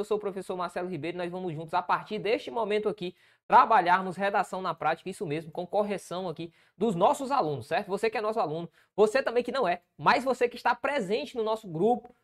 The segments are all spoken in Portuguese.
Eu sou o professor Marcelo Ribeiro, nós vamos juntos, a partir deste momento aqui, trabalharmos redação na prática, isso mesmo, com correção aqui dos nossos alunos, certo? Você que é nosso aluno, você também que não é, mas você que está presente no nosso grupo,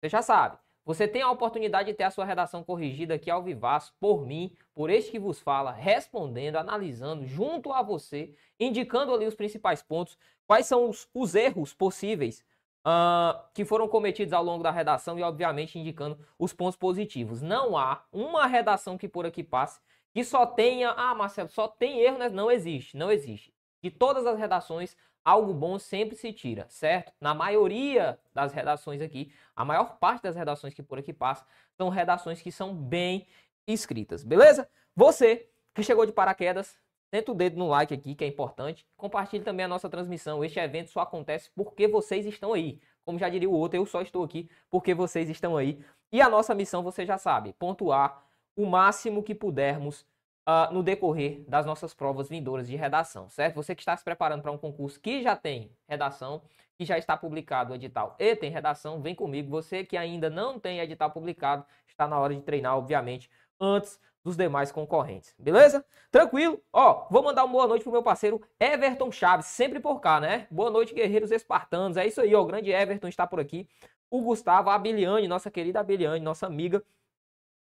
você já sabe. Você tem a oportunidade de ter a sua redação corrigida aqui ao vivaço por mim, por este que vos fala, respondendo, analisando junto a você, indicando ali os principais pontos, quais são os, os erros possíveis uh, que foram cometidos ao longo da redação e, obviamente, indicando os pontos positivos. Não há uma redação que por aqui passe que só tenha, ah, Marcelo, só tem erro, né? Não existe, não existe. De todas as redações, algo bom sempre se tira, certo? Na maioria das redações aqui, a maior parte das redações que por aqui passam, são redações que são bem escritas, beleza? Você que chegou de paraquedas, Senta o dedo no like aqui, que é importante. Compartilhe também a nossa transmissão. Este evento só acontece porque vocês estão aí. Como já diria o outro, eu só estou aqui porque vocês estão aí. E a nossa missão, você já sabe, pontuar o máximo que pudermos uh, no decorrer das nossas provas vindouras de redação, certo? Você que está se preparando para um concurso que já tem redação, que já está publicado o edital e tem redação, vem comigo. Você que ainda não tem edital publicado, está na hora de treinar, obviamente, antes dos demais concorrentes. Beleza? Tranquilo? Ó, vou mandar uma boa noite pro meu parceiro Everton Chaves, sempre por cá, né? Boa noite, guerreiros espartanos. É isso aí, ó, o grande Everton está por aqui. O Gustavo, a Abiliane, nossa querida Abiliane, nossa amiga.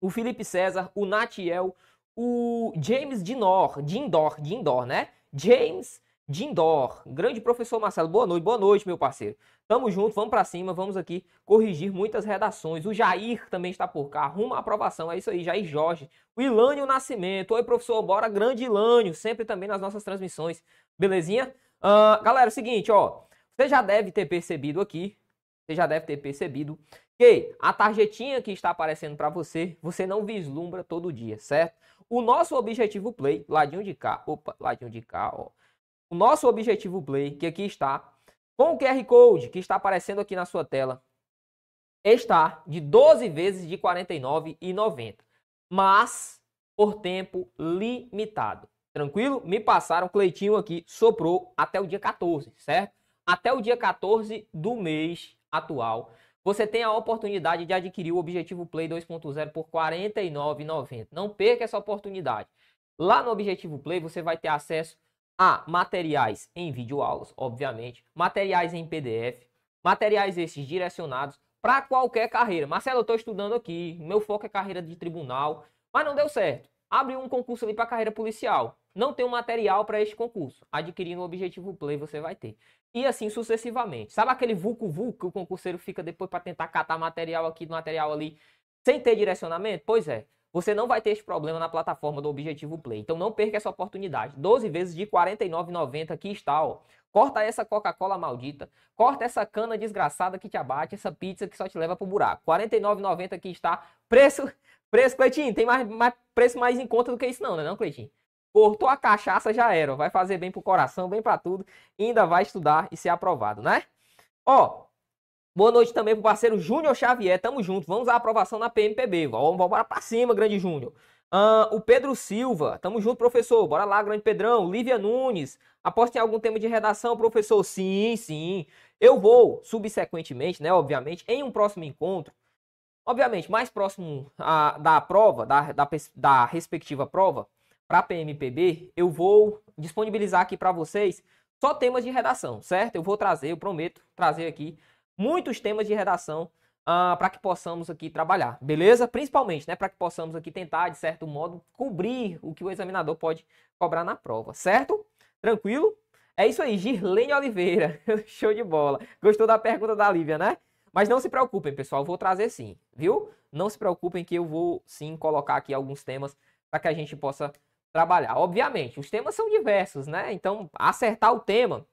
O Felipe César, o Natiel, o James Dinor, Dindor, Dindor, né? James Dindor, grande professor Marcelo, boa noite, boa noite, meu parceiro. Tamo junto, vamos para cima, vamos aqui corrigir muitas redações. O Jair também está por cá, arruma a aprovação, é isso aí, Jair Jorge. O Ilânio Nascimento, oi professor, bora, grande Ilânio, sempre também nas nossas transmissões, belezinha? Uh, galera, é o seguinte, ó, você já deve ter percebido aqui, você já deve ter percebido que a tarjetinha que está aparecendo para você, você não vislumbra todo dia, certo? O nosso objetivo play, ladinho de cá, opa, ladinho de cá, ó o nosso objetivo play, que aqui está, com o QR Code que está aparecendo aqui na sua tela, está de 12 vezes de R$ 49,90, mas por tempo limitado. Tranquilo? Me passaram, Cleitinho aqui soprou até o dia 14, certo? Até o dia 14 do mês atual, você tem a oportunidade de adquirir o Objetivo Play 2.0 por R$ 49,90. Não perca essa oportunidade. Lá no Objetivo Play você vai ter acesso a materiais em videoaulas, obviamente, materiais em PDF, materiais esses direcionados para qualquer carreira. Marcelo, eu estou estudando aqui, meu foco é carreira de tribunal, mas não deu certo. Abre um concurso ali para carreira policial. Não tem um material para este concurso. Adquirindo o Objetivo Play você vai ter. E assim sucessivamente. Sabe aquele vulco vulco que o concurseiro fica depois para tentar catar material aqui, material ali, sem ter direcionamento? Pois é. Você não vai ter esse problema na plataforma do Objetivo Play. Então não perca essa oportunidade. 12 vezes de R$ 49,90 aqui está, ó. Corta essa Coca-Cola maldita. Corta essa cana desgraçada que te abate, essa pizza que só te leva pro buraco. R$ 49,90 aqui está. Preço, preço, Cleitinho, tem mais, mais, preço mais em conta do que isso não, né não, Cleitinho? Cortou a cachaça, já era. Vai fazer bem pro coração, bem para tudo. E ainda vai estudar e ser aprovado, né? Ó, Boa noite também pro parceiro Júnior Xavier. Tamo junto. Vamos à aprovação na PMPB. Vamos, bora pra cima, grande Júnior. Uh, o Pedro Silva. Tamo junto, professor. Bora lá, grande Pedrão. Lívia Nunes. Aposta em algum tema de redação, professor? Sim, sim. Eu vou, subsequentemente, né, obviamente, em um próximo encontro, obviamente, mais próximo a, da prova, da, da, da respectiva prova, para PMPB, eu vou disponibilizar aqui para vocês só temas de redação, certo? Eu vou trazer, eu prometo trazer aqui muitos temas de redação uh, ah, para que possamos aqui trabalhar, beleza? Principalmente, né, para que possamos aqui tentar, de certo modo, cobrir o que o examinador pode cobrar na prova, certo? Tranquilo? É isso aí, Girlene Oliveira, show de bola. Gostou da pergunta da Lívia, né? Mas não se preocupem, pessoal, vou trazer sim, viu? Não se preocupem que eu vou sim colocar aqui alguns temas para que a gente possa trabalhar. Obviamente, os temas são diversos, né? Então, acertar o tema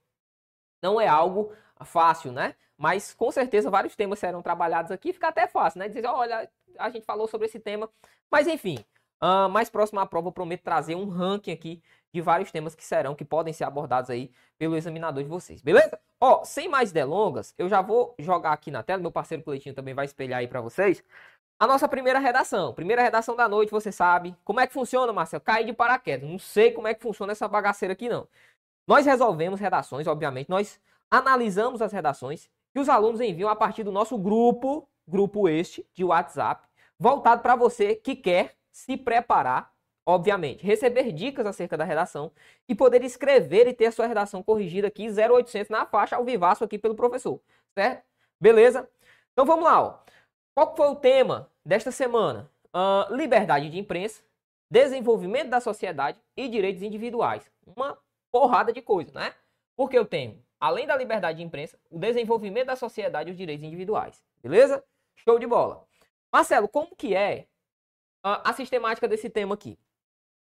não é algo fácil, né? Mas com certeza vários temas serão trabalhados aqui, fica até fácil, né? Dizer, olha, a gente falou sobre esse tema. Mas enfim, uh, mais próximo à prova, eu prometo trazer um ranking aqui de vários temas que serão, que podem ser abordados aí pelo examinador de vocês, beleza? Ó, sem mais delongas, eu já vou jogar aqui na tela, meu parceiro Cleitinho também vai espelhar aí para vocês, a nossa primeira redação. Primeira redação da noite, você sabe. Como é que funciona, Marcelo? Cair de paraquedas. Não sei como é que funciona essa bagaceira aqui, não. Nós resolvemos redações, obviamente, nós analisamos as redações que os alunos enviam a partir do nosso grupo, grupo este de WhatsApp. voltado para você que quer se preparar, obviamente, receber dicas acerca da redação e poder escrever e ter a sua redação corrigida aqui 0800 na faixa ao vivaço aqui pelo professor, certo? Beleza? Então vamos lá, ó. Qual foi o tema desta semana? Uh, liberdade de imprensa, desenvolvimento da sociedade e direitos individuais. Uma porrada de coisa, né? Porque eu tenho, além da liberdade de imprensa, o desenvolvimento da sociedade e os direitos individuais. Beleza? Show de bola. Marcelo, como que é a, a sistemática desse tema aqui?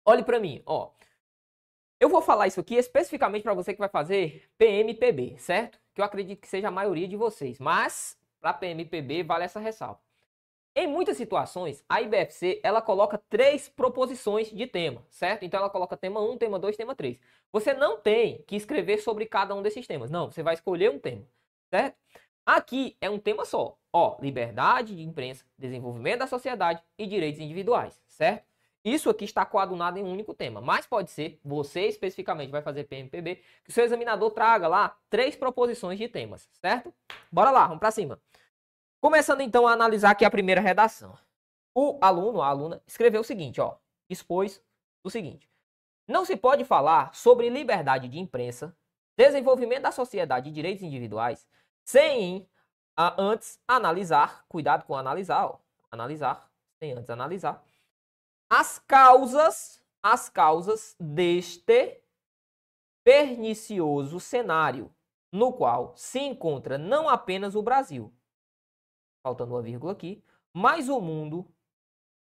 Olhe para mim, ó. Eu vou falar isso aqui especificamente para você que vai fazer PMPB, certo? Que eu acredito que seja a maioria de vocês. Mas para PMPB vale essa ressalva. Em muitas situações, a IBFC ela coloca três proposições de tema, certo? Então ela coloca tema 1, tema 2, tema 3. Você não tem que escrever sobre cada um desses temas. Não, você vai escolher um tema, certo? Aqui é um tema só. Ó, liberdade de imprensa, desenvolvimento da sociedade e direitos individuais, certo? Isso aqui está coadunado em um único tema, mas pode ser, você especificamente vai fazer PMPB, que o seu examinador traga lá três proposições de temas, certo? Bora lá, vamos para cima. Começando então a analisar aqui a primeira redação. O aluno, a aluna, escreveu o seguinte, ó, expôs o seguinte: Não se pode falar sobre liberdade de imprensa, desenvolvimento da sociedade e direitos individuais sem a, antes analisar, cuidado com analisar, ó, analisar, sem antes analisar as causas, as causas deste pernicioso cenário, no qual se encontra não apenas o Brasil, faltando uma vírgula aqui, mas o mundo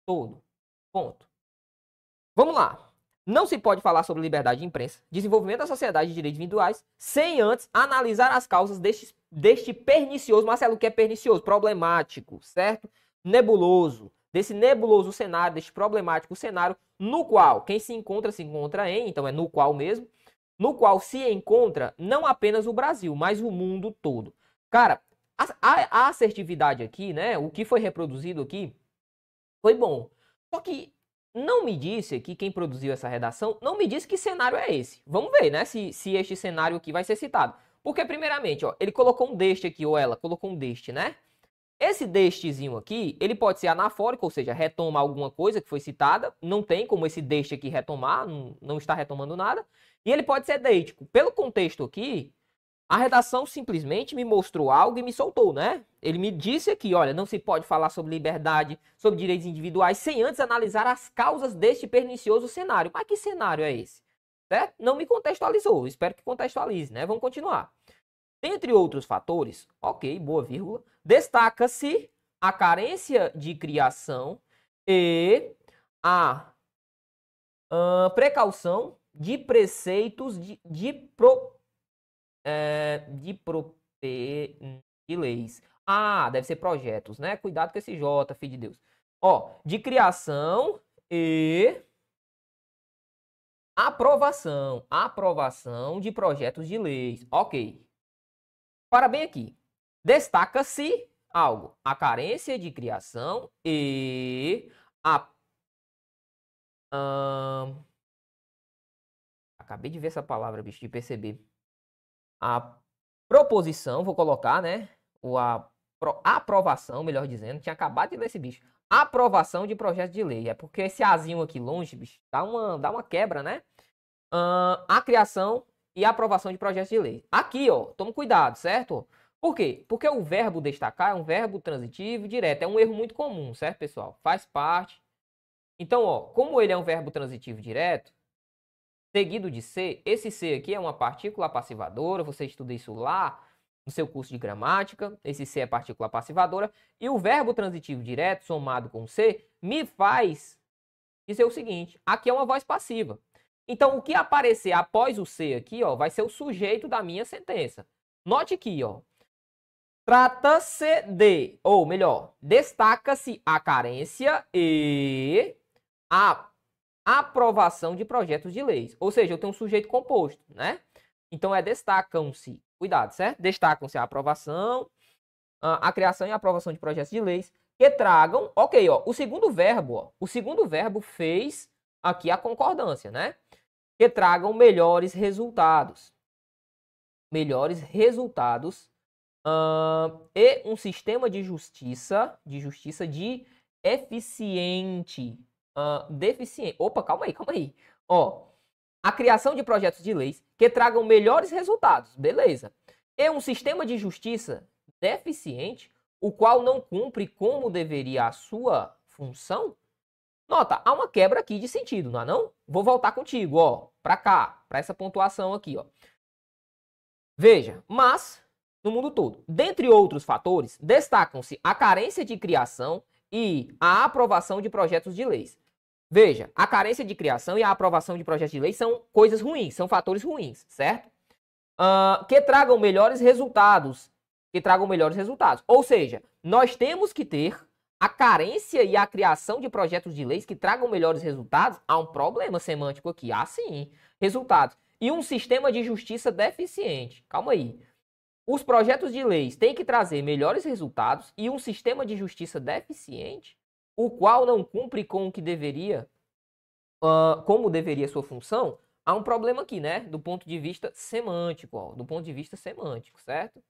todo. Ponto. Vamos lá. Não se pode falar sobre liberdade de imprensa, desenvolvimento da sociedade de direitos individuais, sem antes analisar as causas deste, deste pernicioso, Marcelo, que é pernicioso, problemático, certo? Nebuloso, desse nebuloso cenário, deste problemático cenário, no qual quem se encontra, se encontra em, então é no qual mesmo, no qual se encontra não apenas o Brasil, mas o mundo todo. Cara, a, a, a assertividade aqui, né, o que foi reproduzido aqui, foi bom. Só que não me disse aqui, quem produziu essa redação, não me disse que cenário é esse. Vamos ver, né, se, se este cenário aqui vai ser citado. Porque, primeiramente, ó, ele colocou um deste aqui, ou ela colocou um deste, né? Esse destezinho aqui, ele pode ser anafórico, ou seja, retoma alguma coisa que foi citada. Não tem como esse deste aqui retomar, não, não está retomando nada. E ele pode ser deítico. Pelo contexto aqui, a redação simplesmente me mostrou algo e me soltou, né? Ele me disse aqui, olha, não se pode falar sobre liberdade, sobre direitos individuais, sem antes analisar as causas deste pernicioso cenário. Mas que cenário é esse? Certo? Não me contextualizou, espero que contextualize, né? Vamos continuar. Dentre outros fatores, ok, boa vírgula, destaca-se a carência de criação e a uh, precaução de preceitos de, de pro, é, de, pro, de leis. Ah, deve ser projetos, né? Cuidado com esse J, filho de Deus. Ó, de criação e aprovação. Aprovação de projetos de leis. Ok. Para bem aqui. Destaca-se algo. A carência de criação e a. Hum, acabei de ver essa palavra, bicho, de perceber a proposição, vou colocar, né? O a, pro, aprovação, melhor dizendo, tinha acabado de ler esse bicho. Aprovação de projeto de lei. É porque esse azinho aqui longe, bicho, dá uma, dá uma quebra, né? Uh, a criação e a aprovação de projetos de lei. Aqui, ó, tome cuidado, certo? Por quê? Porque o verbo destacar é um verbo transitivo direto. É um erro muito comum, certo, pessoal? Faz parte. Então, ó, como ele é um verbo transitivo direto, seguido de ser. Esse ser aqui é uma partícula passivadora, você estuda isso lá no seu curso de gramática. Esse ser é partícula passivadora. E o verbo transitivo direto, somado com ser, me faz dizer o seguinte: aqui é uma voz passiva. Então, o que aparecer após o ser aqui, ó, vai ser o sujeito da minha sentença. Note aqui, ó. Trata-se de, ou melhor, destaca-se a carência e a aprovação de projetos de leis. Ou seja, eu tenho um sujeito composto, né? Então é destacam-se, cuidado, certo? Destacam-se a aprovação, a, criação e a aprovação de projetos de leis que tragam, ok, ó, o segundo verbo, ó, o segundo verbo fez aqui a concordância, né? Que tragam melhores resultados. Melhores resultados uh, e um sistema de justiça, de justiça de eficiente, deficiente. Opa, calma aí, calma aí. Ó, a criação de projetos de leis que tragam melhores resultados, beleza. E um sistema de justiça deficiente, o qual não cumpre como deveria a sua função? Nota, há uma quebra aqui de sentido, não é não? Vou voltar contigo, ó, para cá, para essa pontuação aqui, ó. Veja, mas no mundo todo, dentre outros fatores, destacam-se a carência de criação e a aprovação de projetos de leis. Veja, a carência de criação e a aprovação de projetos de lei são coisas ruins, são fatores ruins, certo? Uh, que tragam melhores resultados. Que tragam melhores resultados. Ou seja, nós temos que ter a carência e a criação de projetos de leis que tragam melhores resultados. Há um problema semântico aqui. Há sim, resultados. E um sistema de justiça deficiente. Calma aí. Os projetos de leis têm que trazer melhores resultados e um sistema de justiça deficiente o qual não cumpre com o que deveria, uh, como deveria sua função, há um problema aqui, né? Do ponto de vista semântico, ó, do ponto de vista semântico, certo?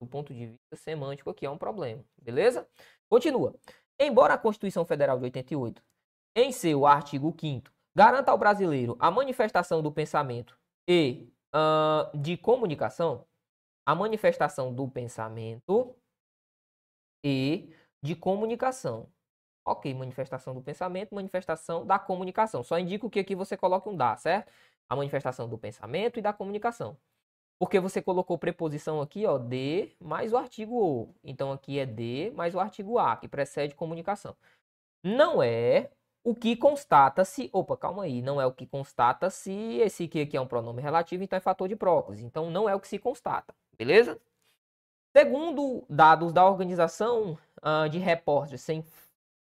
Do ponto de vista semântico aqui há um problema, beleza? Continua. Embora a Constituição Federal de 88, em seu artigo 5 garanta ao brasileiro a manifestação do pensamento e uh, de comunicação, a manifestação do pensamento e de comunicação. Ok, manifestação do pensamento, manifestação da comunicação. Só indico que aqui você coloque um da, certo? A manifestação do pensamento e da comunicação. Porque você colocou preposição aqui, ó, de mais o artigo o. Então aqui é de mais o artigo a, que precede comunicação. Não é o que constata-se. Opa, calma aí. Não é o que constata-se. Esse aqui, aqui é um pronome relativo, então é fator de próclise. Então não é o que se constata. Beleza? Segundo dados da Organização uh, de Repórteres Sem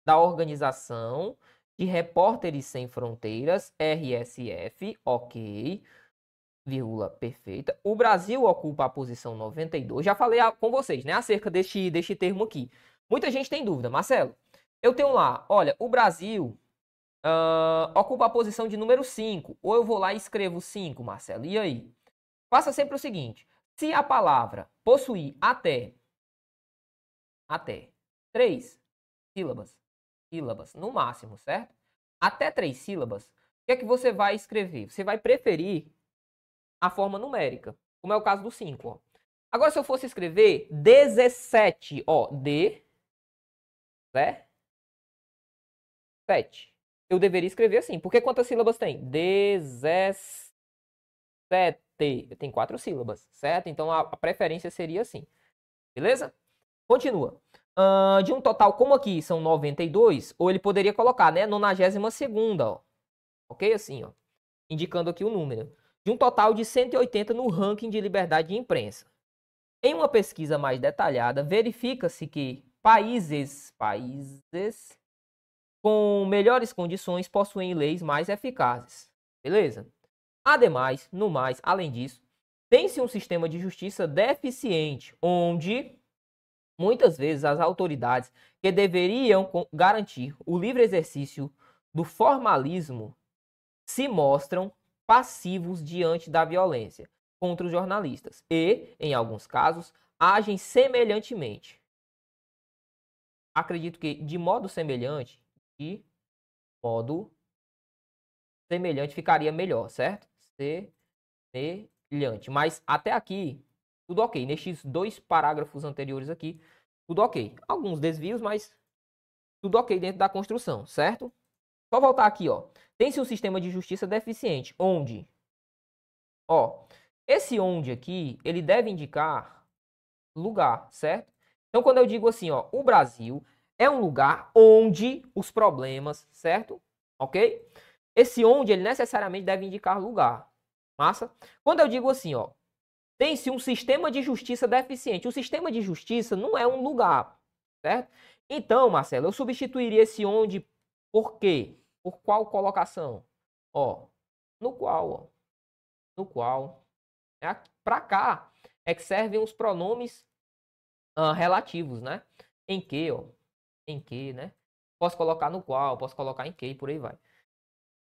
da Organização de Repórteres Sem Fronteiras, RSF, ok, vírgula, perfeita. O Brasil ocupa a posição 92. Já falei com vocês, né, acerca deste, deste termo aqui. Muita gente tem dúvida. Marcelo, eu tenho lá, olha, o Brasil uh, ocupa a posição de número 5. Ou eu vou lá e escrevo 5, Marcelo. E aí? Faça sempre o seguinte. Se a palavra possuir até, até três sílabas, sílabas, no máximo, certo? Até três sílabas, o que é que você vai escrever? Você vai preferir a forma numérica, como é o caso do 5. Ó. Agora, se eu fosse escrever 17, ó, D, né? 7. Eu deveria escrever assim, porque quantas sílabas tem? 17. Tem quatro sílabas, certo? Então a preferência seria assim. Beleza? Continua. Uh, de um total, como aqui são 92, ou ele poderia colocar, né, 92 ó. Ok? Assim, ó. Indicando aqui o número. De um total de 180 no ranking de liberdade de imprensa. Em uma pesquisa mais detalhada, verifica-se que países, países com melhores condições possuem leis mais eficazes. Beleza? Ademais, no mais, além disso, tem-se um sistema de justiça deficiente, onde muitas vezes as autoridades que deveriam garantir o livre exercício do formalismo se mostram passivos diante da violência contra os jornalistas e, em alguns casos, agem semelhantemente. Acredito que de modo semelhante, de modo semelhante ficaria melhor, certo? Semelhante. Mas até aqui tudo ok. Nestes dois parágrafos anteriores aqui, tudo ok. Alguns desvios, mas tudo ok dentro da construção, certo? Só voltar aqui, ó. Tem-se um sistema de justiça deficiente, onde, ó, esse onde aqui, ele deve indicar lugar, certo? Então, quando eu digo assim, ó, o Brasil é um lugar onde os problemas, certo? Ok? Esse onde, ele necessariamente deve indicar lugar. Massa? Quando eu digo assim, ó, tem-se um sistema de justiça deficiente. O sistema de justiça não é um lugar, certo? Então, Marcelo, eu substituiria esse onde por quê? Por qual colocação? Ó, no qual, ó, no qual, é para cá é que servem os pronomes uh, relativos, né? Em que, ó, em que, né? Posso colocar no qual, posso colocar em que e por aí vai.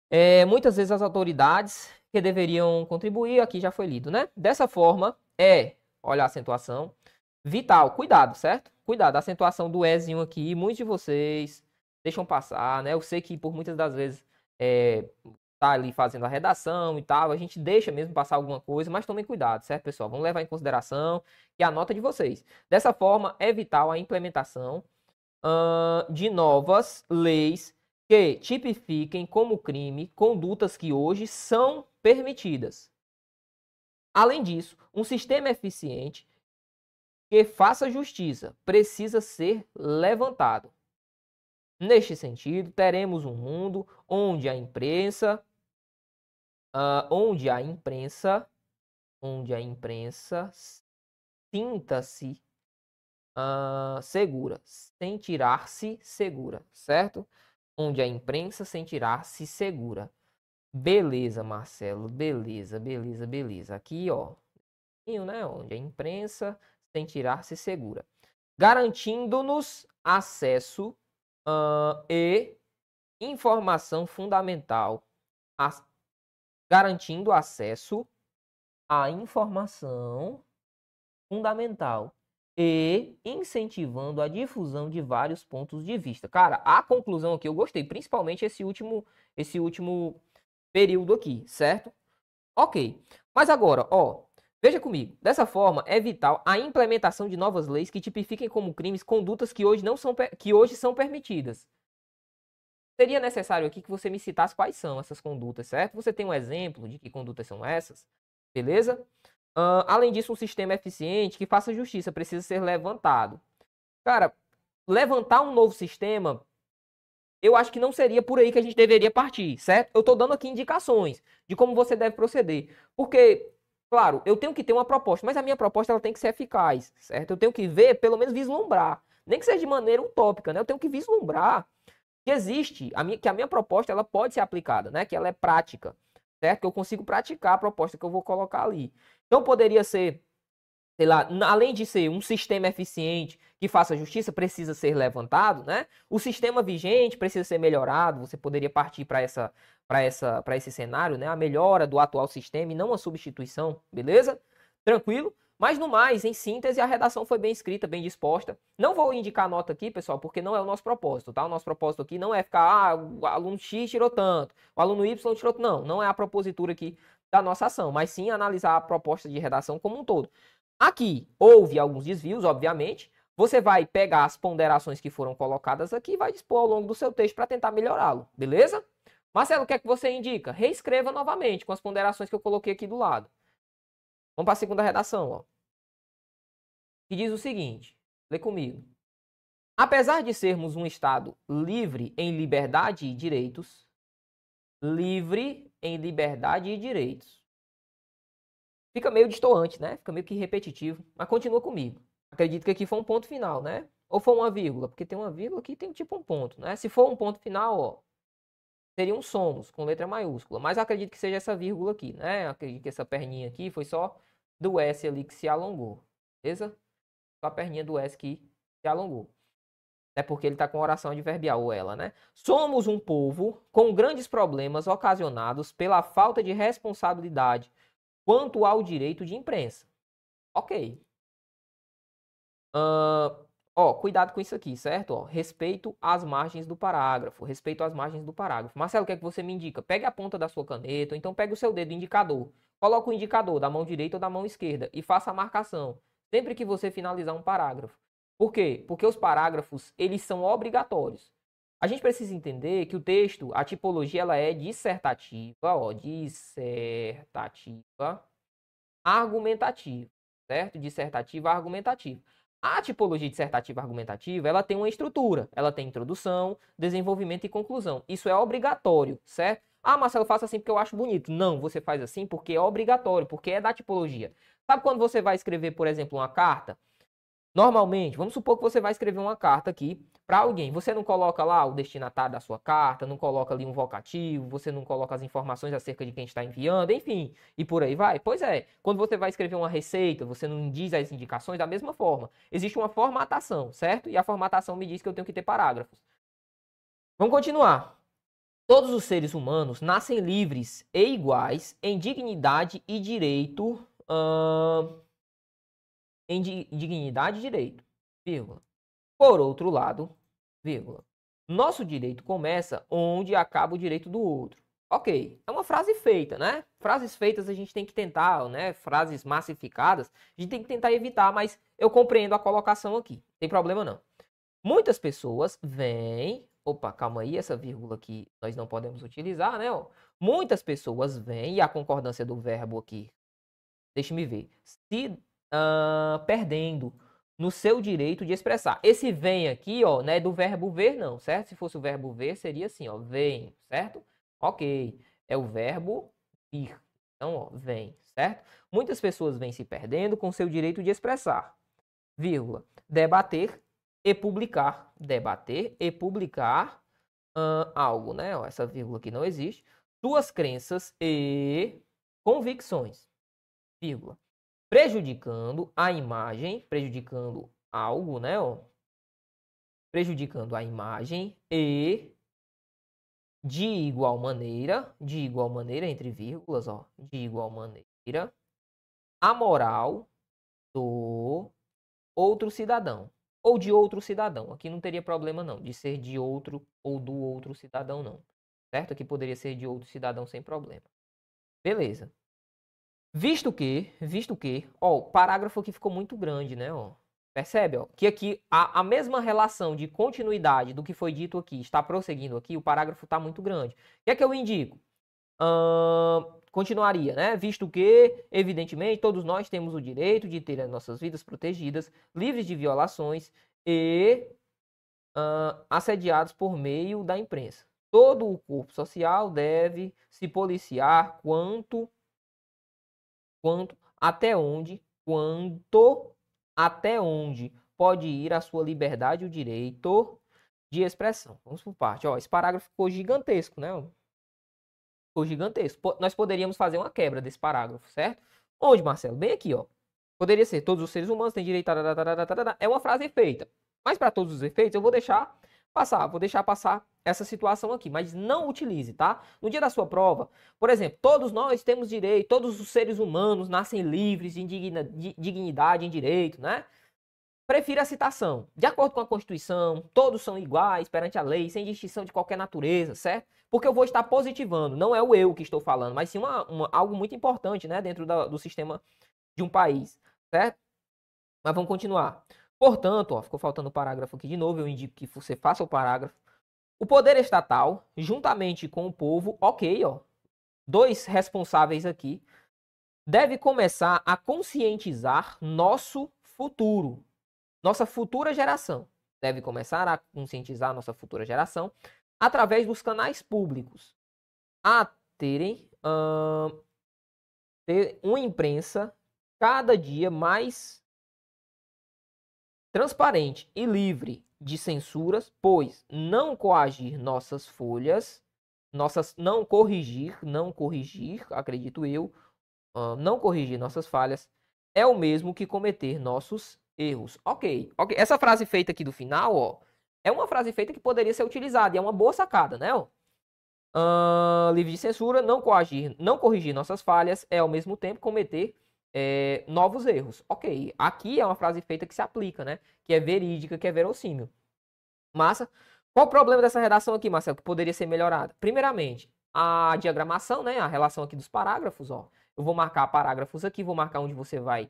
É, muitas vezes as autoridades que deveriam contribuir, aqui já foi lido, né? Dessa forma, é, olha a acentuação, vital, cuidado, certo? Cuidado, a acentuação do Ezinho aqui, muitos de vocês deixam passar, né? Eu sei que por muitas das vezes é, tá ali fazendo a redação e tal, a gente deixa mesmo passar alguma coisa, mas tomem cuidado, certo, pessoal? Vamos levar em consideração é a nota de vocês. Dessa forma, é vital a implementação uh, de novas leis que tipifiquem como crime condutas que hoje são permitidas. Além disso, um sistema eficiente que faça justiça precisa ser levantado. Neste sentido, teremos um mundo onde a imprensa, uh, onde a imprensa, onde a imprensa sinta-se uh, segura, sentirá-se segura, certo? Onde a imprensa sentirá-se segura. Beleza, Marcelo, beleza, beleza, beleza. Aqui, ó, né? Onde a imprensa sentirá-se segura, garantindo-nos acesso uh, e informação fundamental, garantindo acesso à informação fundamental e incentivando a difusão de vários pontos de vista. Cara, a conclusão aqui eu gostei, principalmente esse último, esse último período aqui, certo? Ok. Mas agora, ó, veja comigo. Dessa forma, é vital a implementação de novas leis que tipifiquem como crimes condutas que hoje não são que hoje são permitidas. Seria necessário aqui que você me citasse quais são essas condutas, certo? Você tem um exemplo de que condutas são essas, beleza? Uh, além disso, um sistema eficiente que faça justiça precisa ser levantado. Cara, levantar um novo sistema, eu acho que não seria por aí que a gente deveria partir, certo? Eu estou dando aqui indicações de como você deve proceder. Porque, claro, eu tenho que ter uma proposta, mas a minha proposta ela tem que ser eficaz, certo? Eu tenho que ver, pelo menos vislumbrar. Nem que seja de maneira utópica, né? Eu tenho que vislumbrar que existe, a minha, que a minha proposta ela pode ser aplicada, né? Que ela é prática, certo? Que eu consigo praticar a proposta que eu vou colocar ali. Então poderia ser, sei lá, além de ser um sistema eficiente que faça justiça, precisa ser levantado, né? O sistema vigente precisa ser melhorado. Você poderia partir para essa, para essa, para esse cenário, né? A melhora do atual sistema e não a substituição, beleza? Tranquilo? Mas no mais, em síntese, a redação foi bem escrita, bem disposta. Não vou indicar nota aqui, pessoal, porque não é o nosso propósito, tá? O nosso propósito aqui não é ficar, ah, o aluno X tirou tanto, o aluno Y tirou tanto. Não, não é a propositura aqui da nossa ação, mas sim analisar a proposta de redação como um todo. Aqui houve alguns desvios, obviamente. Você vai pegar as ponderações que foram colocadas aqui e vai dispor ao longo do seu texto para tentar melhorá-lo, beleza? Marcelo, o que é que você indica? Reescreva novamente com as ponderações que eu coloquei aqui do lado. Vamos para a segunda redação, ó. Que diz o seguinte: lê comigo. Apesar de sermos um Estado livre em liberdade e direitos, livre em liberdade e direitos. Fica meio distoante, né? Fica meio que repetitivo, mas continua comigo. Acredito que aqui foi um ponto final, né? Ou foi uma vírgula, porque tem uma vírgula aqui tem tipo um ponto, né? Se for um ponto final, ó, seria um somos com letra maiúscula, mas acredito que seja essa vírgula aqui, né? Acredito que essa perninha aqui foi só do S ali que se alongou, beleza? Só a perninha do S que se alongou. É porque ele está com oração adverbial, ou ela, né? Somos um povo com grandes problemas ocasionados pela falta de responsabilidade quanto ao direito de imprensa. Ok. Uh, Ó, cuidado com isso aqui, certo? Ó, respeito às margens do parágrafo. Respeito às margens do parágrafo. Marcelo, o que é que você me indica? Pegue a ponta da sua caneta, ou então pegue o seu dedo indicador. Coloque o indicador da mão direita ou da mão esquerda e faça a marcação. Sempre que você finalizar um parágrafo. Por quê? Porque os parágrafos, eles são obrigatórios. A gente precisa entender que o texto, a tipologia, ela é dissertativa, ó, dissertativa, argumentativa, certo? Dissertativa, argumentativa. A tipologia dissertativa argumentativa, ela tem uma estrutura. Ela tem introdução, desenvolvimento e conclusão. Isso é obrigatório, certo? Ah, Marcelo, faça assim porque eu acho bonito. Não, você faz assim porque é obrigatório, porque é da tipologia. Sabe quando você vai escrever, por exemplo, uma carta? Normalmente, vamos supor que você vai escrever uma carta aqui para alguém. Você não coloca lá o destinatário da sua carta, não coloca ali um vocativo, você não coloca as informações acerca de quem está enviando, enfim, e por aí vai. Pois é, quando você vai escrever uma receita, você não diz as indicações da mesma forma. Existe uma formatação, certo? E a formatação me diz que eu tenho que ter parágrafos. Vamos continuar. Todos os seres humanos nascem livres e iguais em dignidade e direito. Hum em dignidade e direito, vírgula. Por outro lado, vírgula. Nosso direito começa onde acaba o direito do outro. Ok, é uma frase feita, né? Frases feitas a gente tem que tentar, né? Frases massificadas, a gente tem que tentar evitar, mas eu compreendo a colocação aqui, não tem problema não. Muitas pessoas vêm. Opa, calma aí, essa vírgula aqui nós não podemos utilizar, né? Muitas pessoas vêm, e a concordância do verbo aqui, deixe-me ver, se uh, perdendo no seu direito de expressar. Esse vem aqui, ó, não é do verbo ver, não, certo? Se fosse o verbo ver, seria assim, ó, vem, certo? Ok, é o verbo ir. Então, ó, vem, certo? Muitas pessoas vêm se perdendo com seu direito de expressar. Vírgula. Debater e publicar. Debater e publicar uh, algo, né? Ó, essa vírgula aqui não existe. Suas crenças e convicções. Vírgula prejudicando a imagem, prejudicando algo, né? Ó, prejudicando a imagem e de igual maneira, de igual maneira entre vírgulas, ó, de igual maneira, a moral do outro cidadão ou de outro cidadão. Aqui não teria problema não, de ser de outro ou do outro cidadão não. Certo? Aqui poderia ser de outro cidadão sem problema. Beleza. Visto que, visto que, ó, o parágrafo aqui ficou muito grande, né, ó. Percebe, ó, que aqui a, a mesma relação de continuidade do que foi dito aqui está prosseguindo aqui, o parágrafo está muito grande. O que é que eu indico? Continuaria, né? Visto que, evidentemente, todos nós temos o direito de ter as nossas vidas protegidas, livres de violações e assediados por meio da imprensa. Todo o corpo social deve se policiar quanto quanto até onde, quanto até onde pode ir a sua liberdade o direito de expressão. Vamos por parte. Ó, esse parágrafo ficou gigantesco, né? Ficou gigantesco. Nós poderíamos fazer uma quebra desse parágrafo, certo? Onde, Marcelo? Bem aqui, ó. Poderia ser todos os seres humanos têm direito a... É uma frase feita. Mas para todos os efeitos, eu vou deixar passar, vou deixar passar essa situação aqui, mas não utilize, tá? No dia da sua prova, por exemplo, todos nós temos direito, todos os seres humanos nascem livres em dignidade, em direito, né? Prefira a citação. De acordo com a Constituição, todos são iguais perante a lei, sem distinção de qualquer natureza, certo? Porque eu vou estar positivando, não é o eu que estou falando, mas sim uma, uma algo muito importante, né, dentro da, do sistema de um país, certo? Mas vamos continuar. Portanto, ó, ficou faltando o parágrafo aqui de novo, eu indico que você faça o parágrafo. O poder estatal, juntamente com o povo, ok, ó, dois responsáveis aqui, deve começar a conscientizar nosso futuro, nossa futura geração. Deve começar a conscientizar nossa futura geração através dos canais públicos, a terem ter uma imprensa cada dia mais transparente e livre de censuras, pois não coagir nossas folhas, nossas não corrigir, não corrigir, acredito eu, uh, não corrigir nossas falhas é o mesmo que cometer nossos erros. Ok, ok. Essa frase feita aqui do final, ó, é uma frase feita que poderia ser utilizada e é uma boa sacada, né? Uh, livre de censura, não coagir, não corrigir nossas falhas é ao mesmo tempo cometer é, novos erros. Ok, aqui é uma frase feita que se aplica, né? Que é verídica, que é verossímil. Massa. Qual o problema dessa redação aqui, Marcelo, que poderia ser melhorada? Primeiramente, a diagramação, né? A relação aqui dos parágrafos, ó. Eu vou marcar parágrafos aqui, vou marcar onde você vai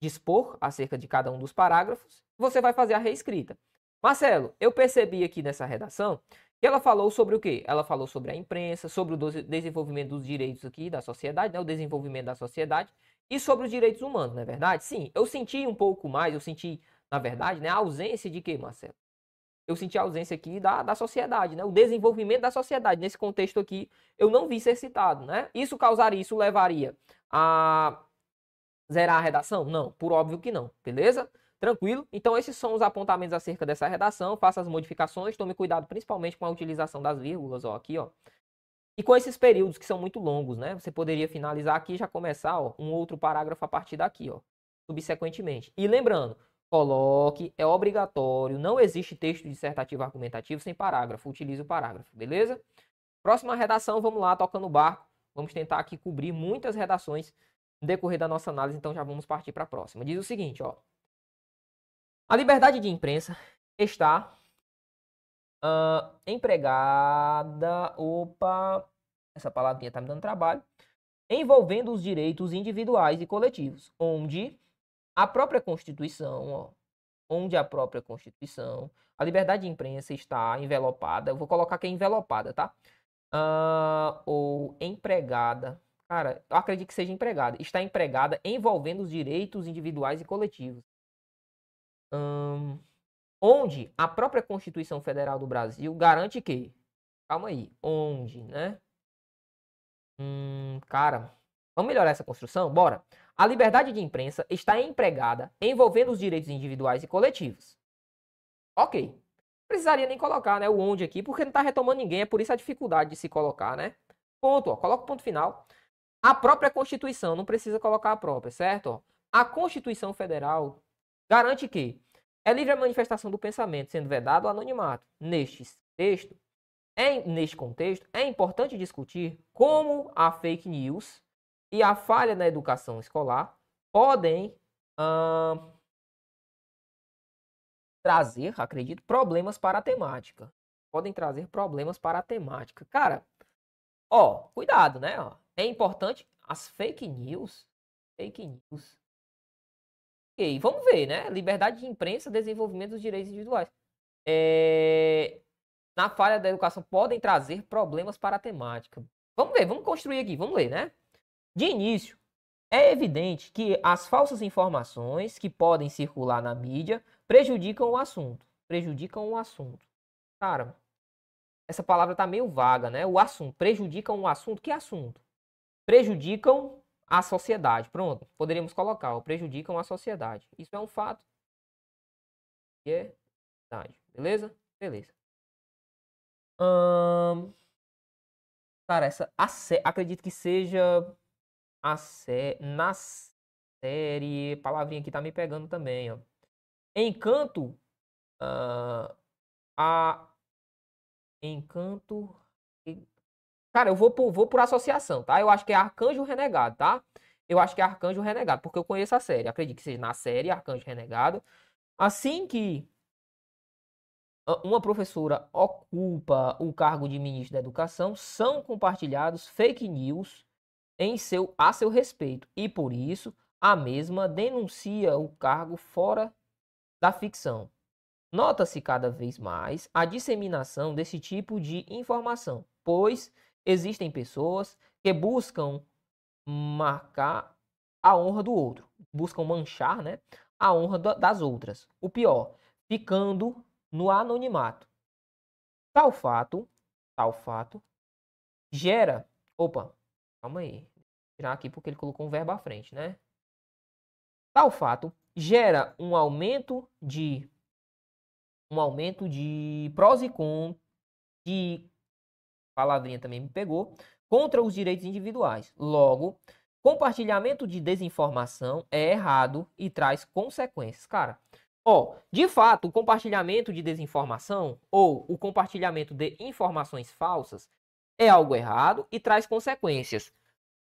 dispor acerca de cada um dos parágrafos. Você vai fazer a reescrita. Marcelo, eu percebi aqui nessa redação que ela falou sobre o quê? Ela falou sobre a imprensa, sobre o desenvolvimento dos direitos aqui da sociedade, né? O desenvolvimento da sociedade e sobre os direitos humanos, não é verdade? Sim, eu senti um pouco mais, eu senti, na verdade, né, a ausência de quê, Marcelo? Eu senti a ausência aqui da, da sociedade, né? O desenvolvimento da sociedade. Nesse contexto aqui, eu não vi ser citado, né? Isso causaria, isso levaria a zerar a redação? Não, por óbvio que não, beleza? Tranquilo? Então, esses são os apontamentos acerca dessa redação. Faça as modificações, tome cuidado principalmente com a utilização das vírgulas, ó, aqui, ó. E com esses períodos que são muito longos, né? Você poderia finalizar aqui e já começar ó, um outro parágrafo a partir daqui, ó, subsequentemente. E lembrando, coloque, é obrigatório, não existe texto dissertativo argumentativo sem parágrafo, utilize o parágrafo, beleza? Próxima redação, vamos lá, tocando o barco. Vamos tentar aqui cobrir muitas redações no decorrer da nossa análise, então já vamos partir para a próxima. Diz o seguinte, ó. A liberdade de imprensa está Uh, empregada, opa, essa palavrinha tá me dando trabalho. Envolvendo os direitos individuais e coletivos, onde a própria Constituição, ó, onde a própria Constituição, a liberdade de imprensa está envelopada, eu vou colocar aqui envelopada, tá? Uh, ou empregada, cara, eu acredito que seja empregada, está empregada envolvendo os direitos individuais e coletivos. Um, onde a própria Constituição Federal do Brasil garante que, calma aí, onde, né? Hum, cara, vamos melhorar essa construção? Bora. A liberdade de imprensa está empregada envolvendo os direitos individuais e coletivos. Ok. Precisaria nem colocar né, o onde aqui, porque não está retomando ninguém, é por isso a dificuldade de se colocar, né? Ponto, ó, coloca o ponto final. A própria Constituição, não precisa colocar a própria, certo? Ó, a Constituição Federal garante que é livre a manifestação do pensamento, sendo vedado o anonimato. Neste texto, é, neste contexto, é importante discutir como a fake news e a falha na educação escolar podem trazer, acredito, problemas para a temática. Podem trazer problemas para a temática. Cara, ó, cuidado, né? É importante as fake news, fake news. Ok, vamos ver, né? Liberdade de imprensa, desenvolvimento dos direitos individuais. É... Na falha da educação podem trazer problemas para a temática. Vamos ver, vamos construir aqui, vamos ler, né? De início, é evidente que as falsas informações que podem circular na mídia prejudicam o assunto. Prejudicam o assunto. Cara, essa palavra tá meio vaga, né? O assunto. Prejudicam o assunto. Que assunto? Prejudicam a sociedade. Pronto. Poderíamos colocar. Ó, prejudicam a sociedade. Isso é um fato. E é verdade. Beleza? Beleza. Hum... Cara, essa acredito que seja a sé... na série. Palavrinha aqui tá me pegando também, ó. Encanto. Uh, a. Encanto. Cara, eu vou por, vou por associação, tá? Eu acho que é Arcanjo Renegado, tá? Eu acho que é Arcanjo Renegado, porque eu conheço a série. Acredito que seja na série Arcanjo Renegado. Assim que uma professora ocupa o cargo de ministro da Educação, são compartilhados fake news em seu, a seu respeito e por isso a mesma denuncia o cargo fora da ficção. Nota-se cada vez mais a disseminação desse tipo de informação, pois existem pessoas que buscam marcar a honra do outro, buscam manchar né, a honra das outras. O pior, ficando no anonimato. Tal fato, tal fato, gera. Opa, Calma aí. Tirar aqui porque ele colocou um verbo à frente, né? Tal fato gera um aumento de um aumento de prós e contras de palavrinha também me pegou contra os direitos individuais. Logo, compartilhamento de desinformação é errado e traz consequências. Cara, ó, de fato, o compartilhamento de desinformação ou o compartilhamento de informações falsas é algo errado e traz consequências.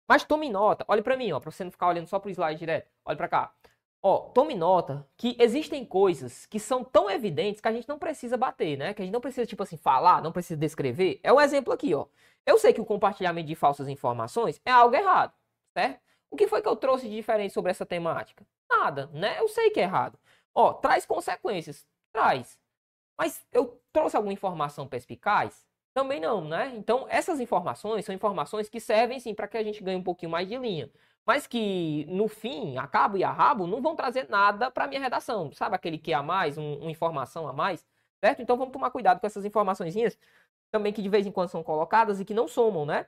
Mas tome nota, olhe para mim, ó, para você não ficar olhando só pro slide direto. Olhe para cá. Ó, tome nota que existem coisas que são tão evidentes que a gente não precisa bater, né? Que a gente não precisa, tipo assim, falar, não precisa descrever. É um exemplo aqui, ó. Eu sei que o compartilhamento de falsas informações é algo errado, certo? O que foi que eu trouxe de diferente sobre essa temática? Nada, né? Eu sei que é errado. Ó, traz consequências. Traz. Mas eu trouxe alguma informação perspicaz? Também não, né? Então, essas informações são informações que servem sim para que a gente ganhe um pouquinho mais de linha. Mas que, no fim, a cabo e a rabo, não vão trazer nada para minha redação. Sabe aquele que a mais, um, uma informação a mais? Certo? Então vamos tomar cuidado com essas informações também que de vez em quando são colocadas e que não somam, né?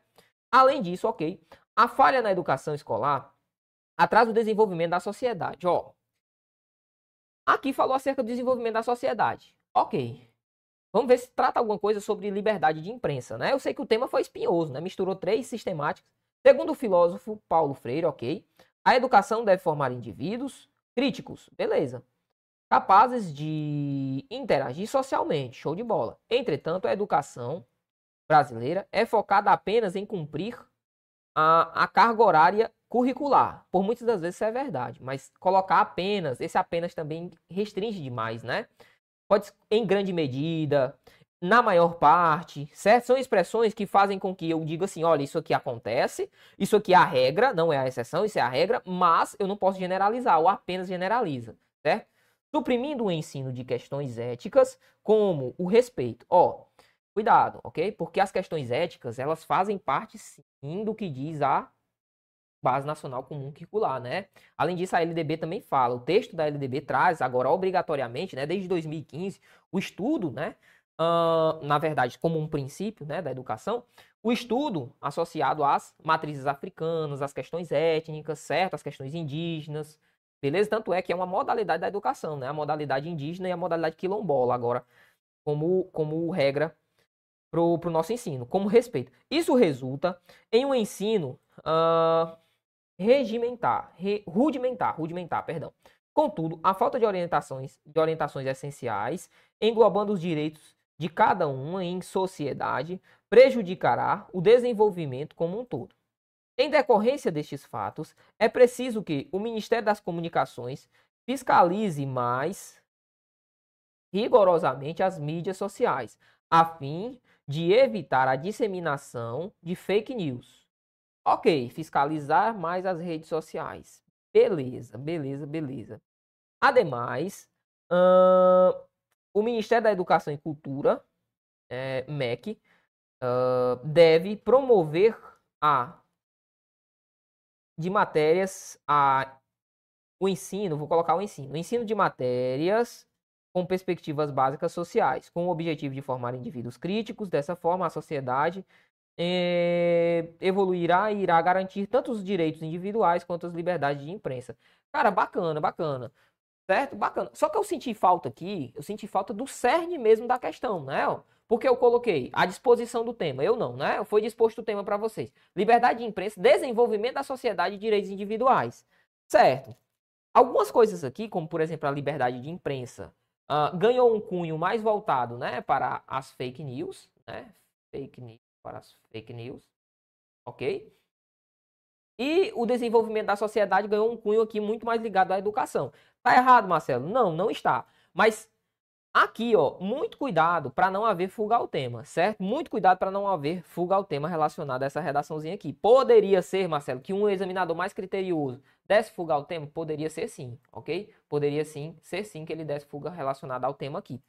Além disso, ok, a falha na educação escolar atrasa o desenvolvimento da sociedade. Ó, aqui falou acerca do desenvolvimento da sociedade. Ok, Vamos ver se trata alguma coisa sobre liberdade de imprensa, né? Eu sei que o tema foi espinhoso, né? Misturou três sistemáticas. Segundo o filósofo Paulo Freire, ok, a educação deve formar indivíduos críticos, beleza, capazes de interagir socialmente, show de bola. Entretanto, a educação brasileira é focada apenas em cumprir a, a carga horária curricular. Por muitas das vezes isso é verdade, mas colocar apenas, esse apenas também restringe demais, né? pode em grande medida, na maior parte, certo? São expressões que fazem com que eu diga assim, olha, isso aqui acontece, isso aqui é a regra, não é a exceção, isso é a regra, mas eu não posso generalizar ou apenas generaliza, certo? Suprimindo o ensino de questões éticas, como o respeito. Ó, cuidado, ok? Porque as questões éticas, elas fazem parte sim do que diz a Base Nacional Comum Curricular, né? Além disso, a LDB também fala, o texto da LDB traz agora obrigatoriamente, né, desde 2015, o estudo, né, uh, na verdade, como um princípio né, da educação, o estudo associado às matrizes africanas, às questões étnicas, certo? As questões indígenas, beleza? Tanto é que é uma modalidade da educação, né? A modalidade indígena e a modalidade quilombola, agora, como, como regra para o nosso ensino, como respeito. Isso resulta em um ensino uh, regimentar, re, rudimentar, rudimentar, perdão. Contudo, a falta de orientações, de orientações essenciais, englobando os direitos de cada uma em sociedade prejudicará o desenvolvimento como um todo. Em decorrência destes fatos, é preciso que o Ministério das Comunicações fiscalize mais rigorosamente as mídias sociais, a fim de evitar a disseminação de fake news. Ok, fiscalizar mais as redes sociais. Beleza, beleza, beleza. Ademais, uh, o Ministério da Educação e Cultura, é, MEC, uh, deve promover a de matérias a o ensino, vou colocar o ensino, o ensino de matérias com perspectivas básicas sociais, com o objetivo de formar indivíduos críticos. Dessa forma, a sociedade eh, evoluirá e irá garantir tanto os direitos individuais quanto as liberdades de imprensa. Cara, bacana, bacana. Certo? Bacana. Só que eu senti falta aqui, eu senti falta do cerne mesmo da questão, né? Porque eu coloquei a disposição do tema, eu não, né? Foi disposto o tema para vocês. Liberdade de imprensa, desenvolvimento da sociedade e direitos individuais. Certo. Algumas coisas aqui, como por exemplo a liberdade de imprensa, uh, ganhou um cunho mais voltado, né, para as fake news, né? Fake news, para as fake news, ok? E o desenvolvimento da sociedade ganhou um cunho aqui muito mais ligado à educação. Tá errado, Marcelo? Não, não está. Mas aqui, ó, muito cuidado para não haver fuga ao tema, certo? Muito cuidado para não haver fuga ao tema relacionado a essa redaçãozinha aqui. Poderia ser, Marcelo, que um examinador mais criterioso desse fuga ao tema? Poderia ser sim, ok? Poderia sim, ser sim que ele desse fuga relacionada ao tema aqui.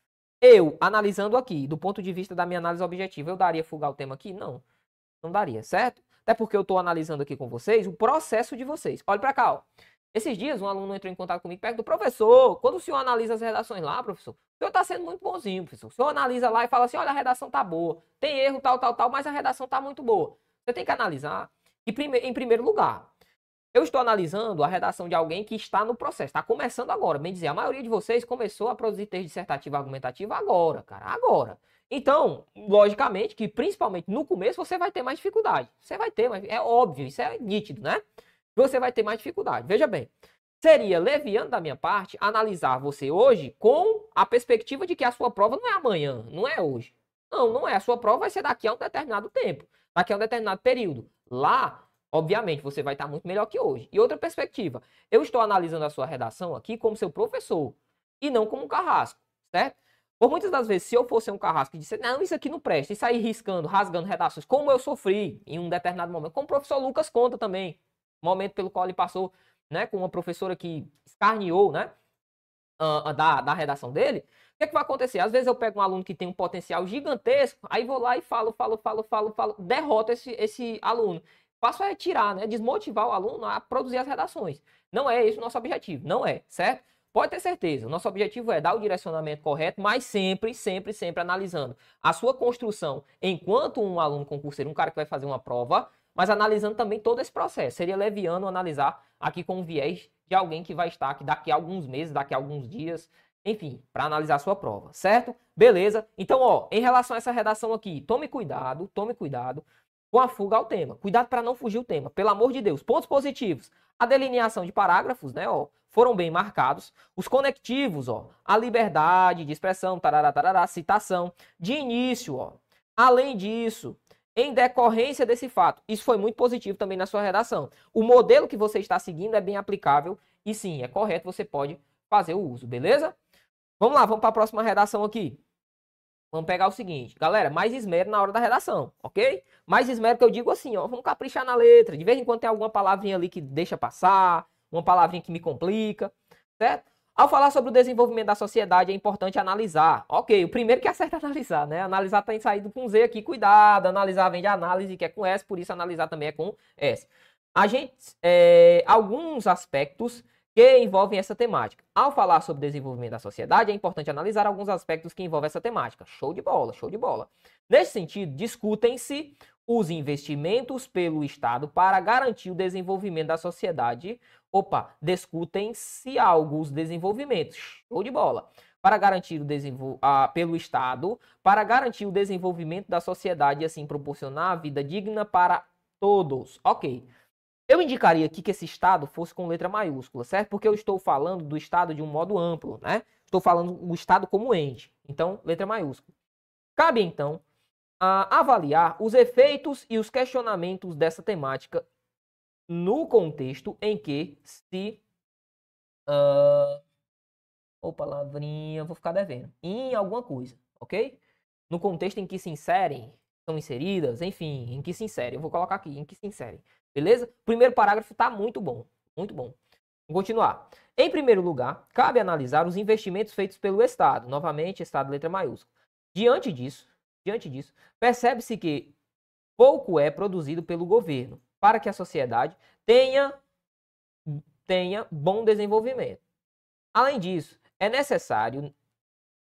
Eu, analisando aqui, do ponto de vista da minha análise objetiva, eu daria fuga ao tema aqui? Não, não daria, certo? Até porque eu estou analisando aqui com vocês o processo de vocês. Olha para cá, ó. Esses dias um aluno entrou em contato comigo e perguntou, professor, quando o senhor analisa as redações lá, professor, o senhor está sendo muito bonzinho, professor. O senhor analisa lá e fala assim, olha, a redação tá boa, tem erro, tal, tal, tal, mas a redação tá muito boa. Você tem que analisar, e em primeiro lugar, eu estou analisando a redação de alguém que está no processo, está começando agora. Bem dizer, a maioria de vocês começou a produzir texto dissertativo argumentativo agora, cara, agora. Então, logicamente que principalmente no começo você vai ter mais dificuldade. Você vai ter, mas é óbvio, isso é nítido, né? Você vai ter mais dificuldade. Veja bem, seria leviano da minha parte analisar você hoje com a perspectiva de que a sua prova não é amanhã, não é hoje. Não, não é. A sua prova vai ser daqui a um determinado tempo, daqui a um determinado período. Lá, obviamente, você vai estar muito melhor que hoje. E outra perspectiva, eu estou analisando a sua redação aqui como seu professor e não como um carrasco, certo? Por muitas das vezes, se eu fosse um carrasco e disse, não, isso aqui não presta, e sair riscando, rasgando redações, como eu sofri em um determinado momento, como o professor Lucas conta também, momento pelo qual ele passou né, com uma professora que escarneou né, da, da redação dele, o que, é que vai acontecer? Às vezes eu pego um aluno que tem um potencial gigantesco, aí vou lá e falo, falo, falo, falo, falo, derroto esse, esse aluno. Faço é tirar, né, desmotivar o aluno a produzir as redações. Não é esse o nosso objetivo, não é, certo? Pode ter certeza, nosso objetivo é dar o direcionamento correto, mas sempre, sempre, sempre analisando a sua construção enquanto um aluno concurseiro, um cara que vai fazer uma prova, mas analisando também todo esse processo. Seria leviano analisar aqui com o viés de alguém que vai estar aqui daqui a alguns meses, daqui a alguns dias, enfim, para analisar a sua prova, certo? Beleza? Então, ó, em relação a essa redação aqui, tome cuidado, tome cuidado com a fuga ao tema. Cuidado para não fugir o tema, pelo amor de Deus. Pontos positivos. A delineação de parágrafos, né, ó, foram bem marcados. Os conectivos, ó, a liberdade de expressão, tarará, tarará, citação, de início, ó. Além disso, em decorrência desse fato. Isso foi muito positivo também na sua redação. O modelo que você está seguindo é bem aplicável e sim, é correto, você pode fazer o uso, beleza? Vamos lá, vamos para a próxima redação aqui. Vamos pegar o seguinte, galera, mais esmero na hora da redação, ok? Mais esmero que eu digo assim, ó, vamos caprichar na letra. De vez em quando tem alguma palavrinha ali que deixa passar, uma palavrinha que me complica, certo? Ao falar sobre o desenvolvimento da sociedade, é importante analisar. Ok, o primeiro que acerta é analisar, né? Analisar tem saído com Z aqui, cuidado. Analisar vem de análise, que é com S, por isso analisar também é com S. A gente, é, alguns aspectos que envolvem essa temática. Ao falar sobre desenvolvimento da sociedade, é importante analisar alguns aspectos que envolvem essa temática. Show de bola, show de bola. Nesse sentido, discutem-se os investimentos pelo Estado para garantir o desenvolvimento da sociedade. Opa, discutem-se alguns desenvolvimentos. Show de bola. Para garantir o desenvol... Ah, pelo Estado, para garantir o desenvolvimento da sociedade e assim proporcionar a vida digna para todos. Ok. Eu indicaria aqui que esse Estado fosse com letra maiúscula, certo? Porque eu estou falando do Estado de um modo amplo, né? Estou falando o Estado como ente. Então, letra maiúscula. Cabe, então, avaliar os efeitos e os questionamentos dessa temática no contexto em que se. Uh, ou palavrinha, vou ficar devendo. Em alguma coisa, ok? No contexto em que se inserem, são inseridas, enfim, em que se inserem. Eu vou colocar aqui, em que se inserem. Beleza? Primeiro parágrafo está muito bom. Muito bom. Vamos continuar. Em primeiro lugar, cabe analisar os investimentos feitos pelo Estado. Novamente, Estado letra maiúscula. Diante disso, Diante disso, percebe-se que pouco é produzido pelo governo para que a sociedade tenha, tenha bom desenvolvimento. Além disso, é necessário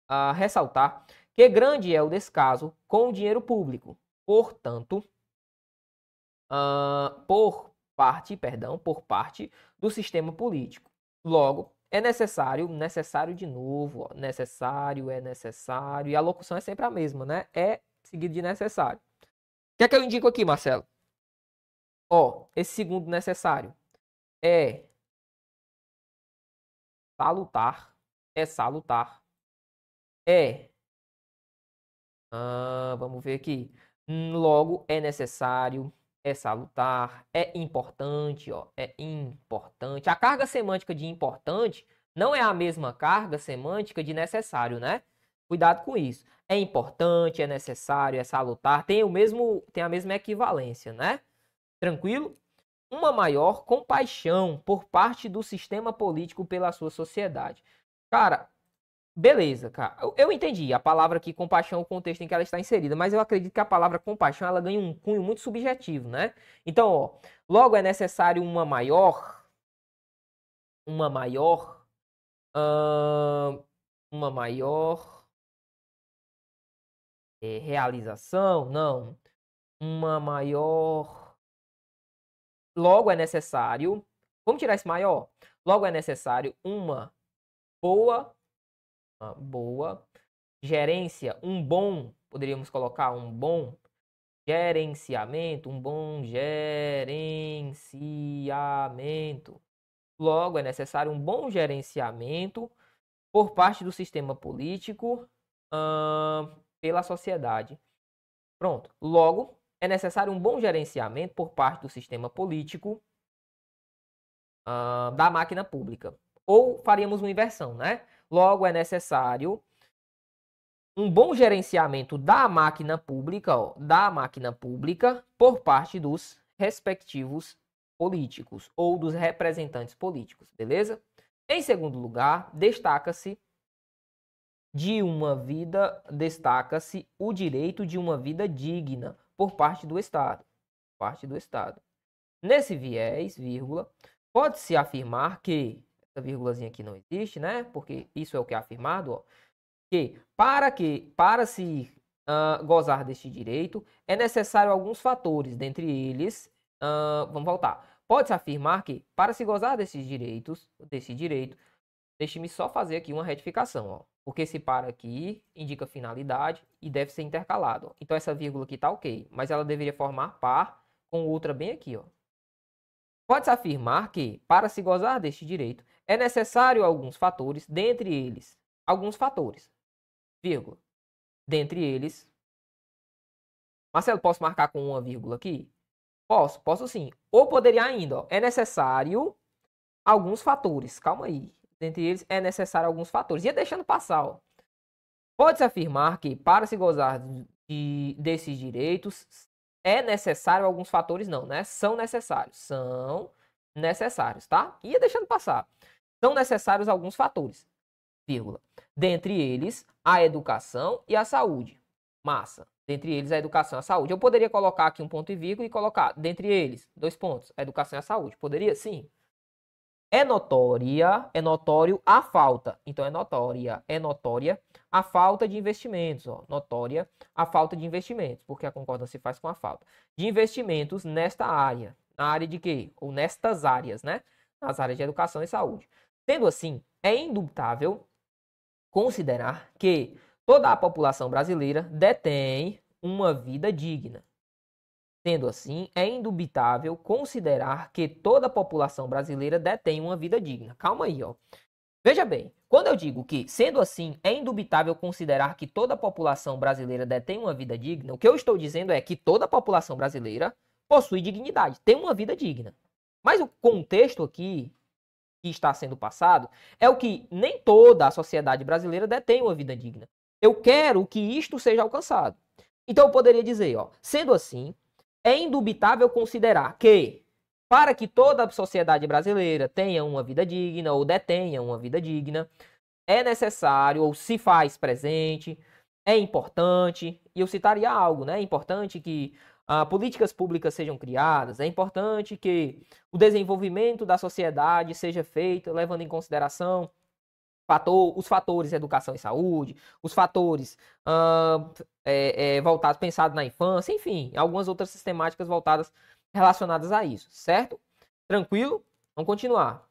uh, ressaltar que grande é o descaso com o dinheiro público. Portanto, uh, por parte, perdão, por parte do sistema político. Logo, é necessário, necessário de novo, ó, necessário, é necessário, e a locução é sempre a mesma, né? É seguido de necessário. O que é que eu indico aqui, Marcelo? Ó, esse segundo necessário é salutar, é salutar, é. Ah, vamos ver aqui. Logo, é necessário, é salutar, é importante, ó, é importante. A carga semântica de importante não é a mesma carga semântica de necessário, né? Cuidado com isso. É importante, é necessário, é salutar, tem o mesmo, tem a mesma equivalência, né? Tranquilo? Uma maior compaixão por parte do sistema político pela sua sociedade. Cara, Beleza, cara. Eu, entendi a palavra aqui, compaixão, o contexto em que ela está inserida, mas eu acredito que a palavra compaixão ela ganha um cunho muito subjetivo, né? Então, ó, logo é necessário uma maior, uma maior, uh, uma maior é, realização, não, uma maior. Logo é necessário, vamos tirar esse maior. Logo é necessário uma boa boa. Gerência, um bom, poderíamos colocar um bom gerenciamento, um bom gerenciamento. Logo, é necessário um bom gerenciamento por parte do sistema político pela sociedade. Pronto. Logo, é necessário um bom gerenciamento por parte do sistema político uh, da máquina pública. Ou faríamos uma inversão, né? Logo, é necessário um bom gerenciamento da máquina pública, ó, da máquina pública por parte dos respectivos políticos ou dos representantes políticos, beleza? Em segundo lugar, destaca-se de uma vida, destaca-se o direito de uma vida digna por parte do Estado, parte do Estado. Nesse viés, vírgula, pode-se afirmar que essa vírgulazinha aqui não existe, né? Porque isso é o que é afirmado, ó, que para que para se uh, gozar deste direito é necessário alguns fatores, dentre eles, uh, vamos voltar. Pode-se afirmar que para se gozar desses direitos, desse direito, deixe-me só fazer aqui uma retificação, ó, porque esse para aqui indica finalidade e deve ser intercalado. Então essa vírgula aqui tá ok, mas ela deveria formar par com outra bem aqui, ó. Pode-se afirmar que, para se gozar deste direito, é necessário alguns fatores, dentre eles, alguns fatores, vírgula, dentre eles. Marcelo, posso marcar com uma vírgula aqui? Posso, posso sim. Ou poderia ainda, ó, é necessário alguns fatores, calma aí. Dentre eles, é necessário alguns fatores. Ia deixando passar, ó. Pode-se afirmar que, para se gozar de, desses direitos, é necessário alguns fatores, não, né? São necessários. São necessários, tá? Ia deixando passar. São necessários alguns fatores, vírgula. Dentre eles, a educação e a saúde. Massa. Dentre eles, a educação e a saúde. Eu poderia colocar aqui um ponto e vírgula e colocar, dentre eles, dois pontos, a educação e a saúde. Poderia? Sim. É notória, é notório a falta. Então é notória, é notória a falta de investimentos, ó, notória a falta de investimentos, porque a concordância se faz com a falta de investimentos nesta área. Na área de quê? Ou nestas áreas, né? Nas áreas de educação e saúde. Sendo assim, é indubitável considerar que toda a população brasileira detém uma vida digna. Sendo assim, é indubitável considerar que toda a população brasileira detém uma vida digna. Calma aí, ó. Veja bem, quando eu digo que, sendo assim, é indubitável considerar que toda a população brasileira detém uma vida digna, o que eu estou dizendo é que toda a população brasileira possui dignidade, tem uma vida digna. Mas o contexto aqui que está sendo passado é o que nem toda a sociedade brasileira detém uma vida digna. Eu quero que isto seja alcançado. Então eu poderia dizer, ó, sendo assim, é indubitável considerar que, para que toda a sociedade brasileira tenha uma vida digna ou detenha uma vida digna, é necessário ou se faz presente, é importante, e eu citaria algo, né? É importante que ah, políticas públicas sejam criadas, é importante que o desenvolvimento da sociedade seja feito levando em consideração fator, os fatores educação e saúde, os fatores é, é, voltados, pensados na infância, enfim, algumas outras sistemáticas voltadas relacionadas a isso, certo? Tranquilo? Vamos continuar.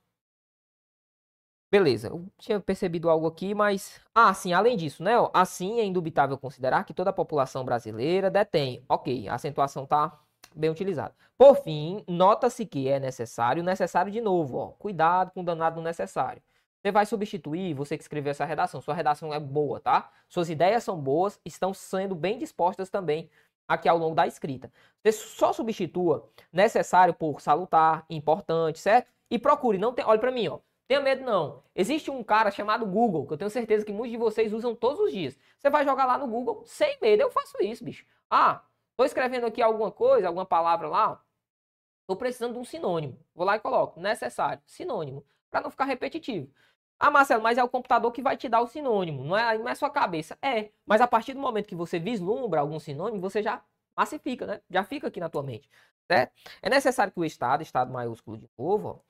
Beleza, eu tinha percebido algo aqui, mas. Ah, sim, além disso, né? Assim é indubitável considerar que toda a população brasileira detém. Ok, a acentuação tá bem utilizada. Por fim, nota-se que é necessário, necessário de novo, ó. Cuidado com o danado necessário. Você vai substituir, você que escreveu essa redação. Sua redação é boa, tá? Suas ideias são boas, estão sendo bem dispostas também aqui ao longo da escrita. Você só substitua necessário por salutar, importante, certo? E procure, não tem, olhe para mim, ó. Tenha medo não. Existe um cara chamado Google, que eu tenho certeza que muitos de vocês usam todos os dias. Você vai jogar lá no Google sem medo. Eu faço isso, bicho. Ah, tô escrevendo aqui alguma coisa, alguma palavra lá. Tô precisando de um sinônimo. Vou lá e coloco necessário, sinônimo, para não ficar repetitivo. Ah, Marcelo, mas é o computador que vai te dar o sinônimo, não é, não é sua cabeça. É, mas a partir do momento que você vislumbra algum sinônimo, você já massifica, né? Já fica aqui na tua mente, certo? É necessário que o Estado, Estado maiúsculo de novo,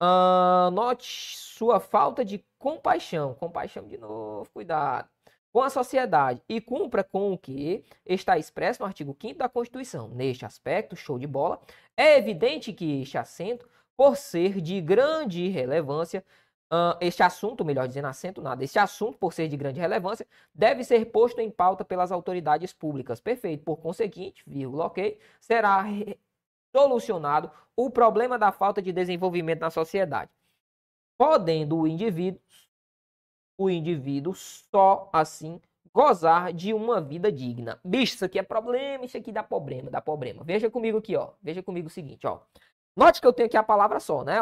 ó, uh, note sua falta de compaixão, compaixão de novo, cuidado, com a sociedade e cumpra com o que está expresso no artigo 5 da Constituição. Neste aspecto, show de bola, é evidente que este assento, por ser de grande relevância, Uh, este assunto, melhor dizendo, assento nada, este assunto, por ser de grande relevância, deve ser posto em pauta pelas autoridades públicas. Perfeito. Por conseguinte, vírgula, ok, será solucionado o problema da falta de desenvolvimento na sociedade. Podendo o indivíduo, o indivíduo só assim gozar de uma vida digna. Bicho, isso aqui é problema, isso aqui dá problema, dá problema. Veja comigo aqui, ó. Veja comigo o seguinte, ó. Note que eu tenho aqui a palavra só, né?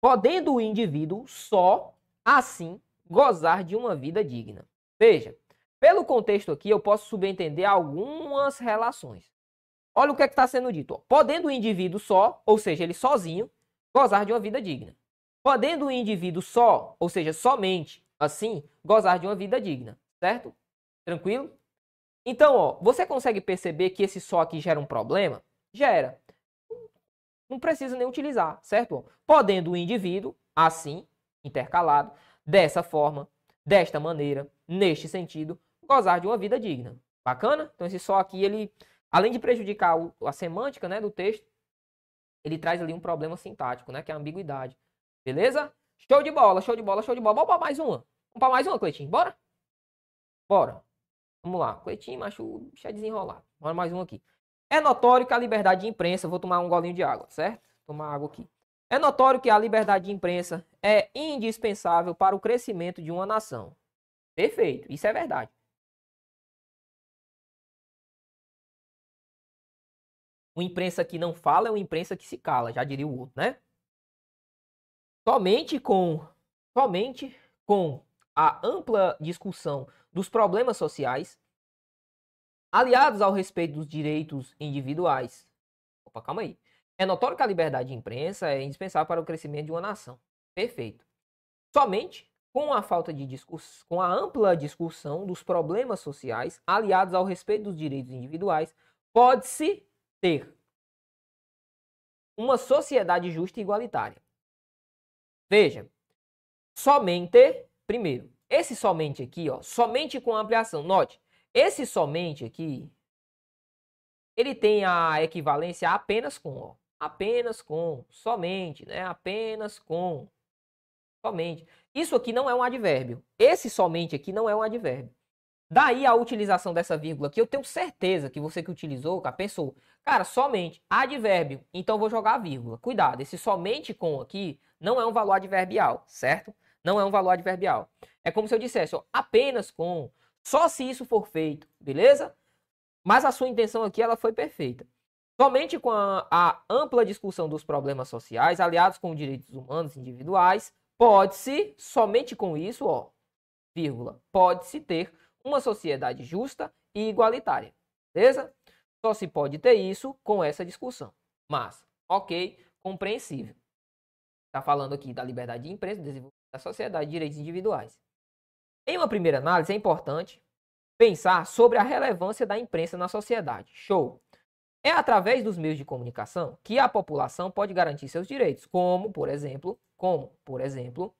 Podendo o indivíduo só assim gozar de uma vida digna. Veja, pelo contexto aqui, eu posso subentender algumas relações. Olha o que é está sendo dito. Ó. Podendo o indivíduo só, ou seja, ele sozinho, gozar de uma vida digna. Podendo o indivíduo só, ou seja, somente assim, gozar de uma vida digna. Certo? Tranquilo? Então, ó, você consegue perceber que esse só aqui gera um problema? Gera não precisa nem utilizar, certo? Podendo o indivíduo, assim, intercalado, dessa forma, desta maneira, neste sentido, gozar de uma vida digna. Bacana? Então esse só aqui, ele, além de prejudicar a semântica né, do texto, ele traz ali um problema sintático, né? Que é a ambiguidade. Beleza? Show de bola, show de bola, show de bola. Vamos para mais uma. Vamos para mais uma, Cleitinho. Bora? Bora. Vamos lá. Cleitinho, macho, deixa desenrolar. Bora mais um aqui. É notório que a liberdade de imprensa, vou tomar um golinho de água, certo? Tomar água aqui. É notório que a liberdade de imprensa é indispensável para o crescimento de uma nação. Perfeito, isso é verdade. Uma imprensa que não fala é uma imprensa que se cala, já diria o outro, né? Somente com somente com a ampla discussão dos problemas sociais, aliados ao respeito dos direitos individuais. Opa, calma aí. É notório que a liberdade de imprensa é indispensável para o crescimento de uma nação. Perfeito. Somente com a falta de discussão, com a ampla discussão dos problemas sociais, aliados ao respeito dos direitos individuais, pode-se ter uma sociedade justa e igualitária. Veja, somente, primeiro, esse somente aqui, ó, somente com ampliação. Note, esse somente aqui, ele tem a equivalência apenas com, ó, apenas com, somente, né? Apenas com, somente. Isso aqui não é um advérbio. Esse somente aqui não é um advérbio. Daí a utilização dessa vírgula aqui, eu tenho certeza que você que utilizou, cara, pensou, cara, somente advérbio, então vou jogar a vírgula. Cuidado, esse somente com aqui não é um valor adverbial, certo? Não é um valor adverbial. É como se eu dissesse, ó, apenas com, só se isso for feito, beleza? Mas a sua intenção aqui, ela foi perfeita. Somente com a, a ampla discussão dos problemas sociais, aliados com direitos humanos individuais, pode-se, somente com isso, ó, vírgula, pode-se ter uma sociedade justa e igualitária. Beleza? Só se pode ter isso com essa discussão. Mas, ok, compreensível. Está falando aqui da liberdade de imprensa, desenvolvimento da sociedade, direitos individuais. Em uma primeira análise, é importante pensar sobre a relevância da imprensa na sociedade. Show! É através dos meios de comunicação que a população pode garantir seus direitos, como, por exemplo, como, por exemplo,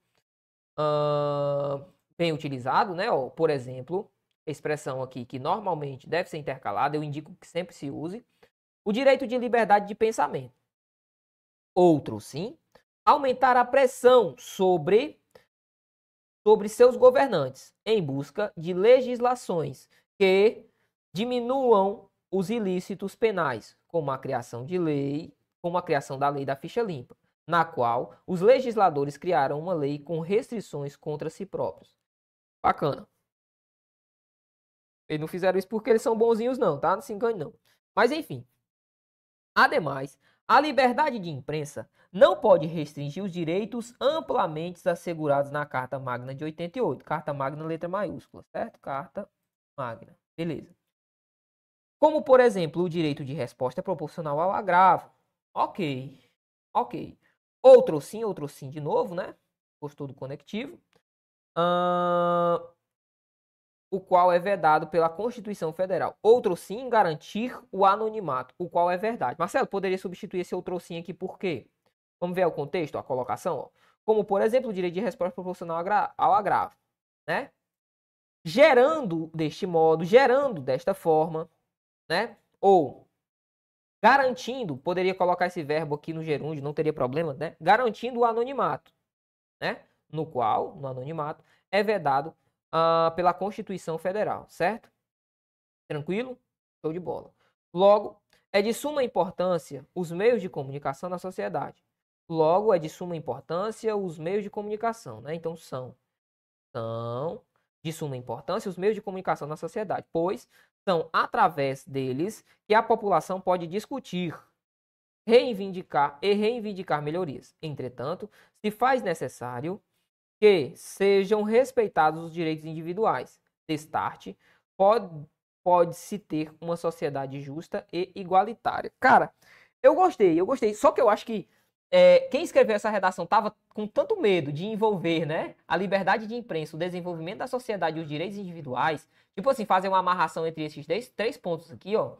bem utilizado, né? Ou, por exemplo, expressão aqui que normalmente deve ser intercalada, eu indico que sempre se use, o direito de liberdade de pensamento. Outro, sim, aumentar a pressão sobre sobre seus governantes em busca de legislações que diminuam os ilícitos penais, como a criação de lei, como a criação da lei da ficha limpa, na qual os legisladores criaram uma lei com restrições contra si próprios. Bacana. Eles não fizeram isso porque eles são bonzinhos, não, tá? Não se engane, não. Mas enfim. Ademais, a liberdade de imprensa não pode restringir os direitos amplamente assegurados na Carta Magna de 88. Carta Magna, letra maiúscula, certo? Carta Magna. Beleza. Como, por exemplo, o direito de resposta proporcional ao agravo. Ok. Ok. Outro sim, outro sim de novo, né? Gostou do conectivo. Uh, o qual é vedado pela Constituição Federal. Outro sim, garantir o anonimato, o qual é verdade. Marcelo, poderia substituir esse outro sim aqui por quê? Vamos ver o contexto, a colocação? Ó. Como, por exemplo, o direito de resposta proporcional ao agravo. Né? Gerando deste modo, gerando desta forma, né? ou garantindo, poderia colocar esse verbo aqui no gerúndio, não teria problema, né? garantindo o anonimato, né? no qual, no anonimato, é vedado uh, pela Constituição Federal, certo? Tranquilo? Show de bola. Logo, é de suma importância os meios de comunicação na sociedade. Logo, é de suma importância os meios de comunicação, né? Então, são, são de suma importância os meios de comunicação na sociedade, pois são através deles que a população pode discutir, reivindicar e reivindicar melhorias. Entretanto, se faz necessário que sejam respeitados os direitos individuais. Destarte pode, pode-se ter uma sociedade justa e igualitária. Cara, eu gostei, eu gostei. Só que eu acho que é, quem escreveu essa redação estava com tanto medo de envolver né, a liberdade de imprensa, o desenvolvimento da sociedade e os direitos individuais, tipo assim, fazer uma amarração entre esses três, três pontos aqui, ó,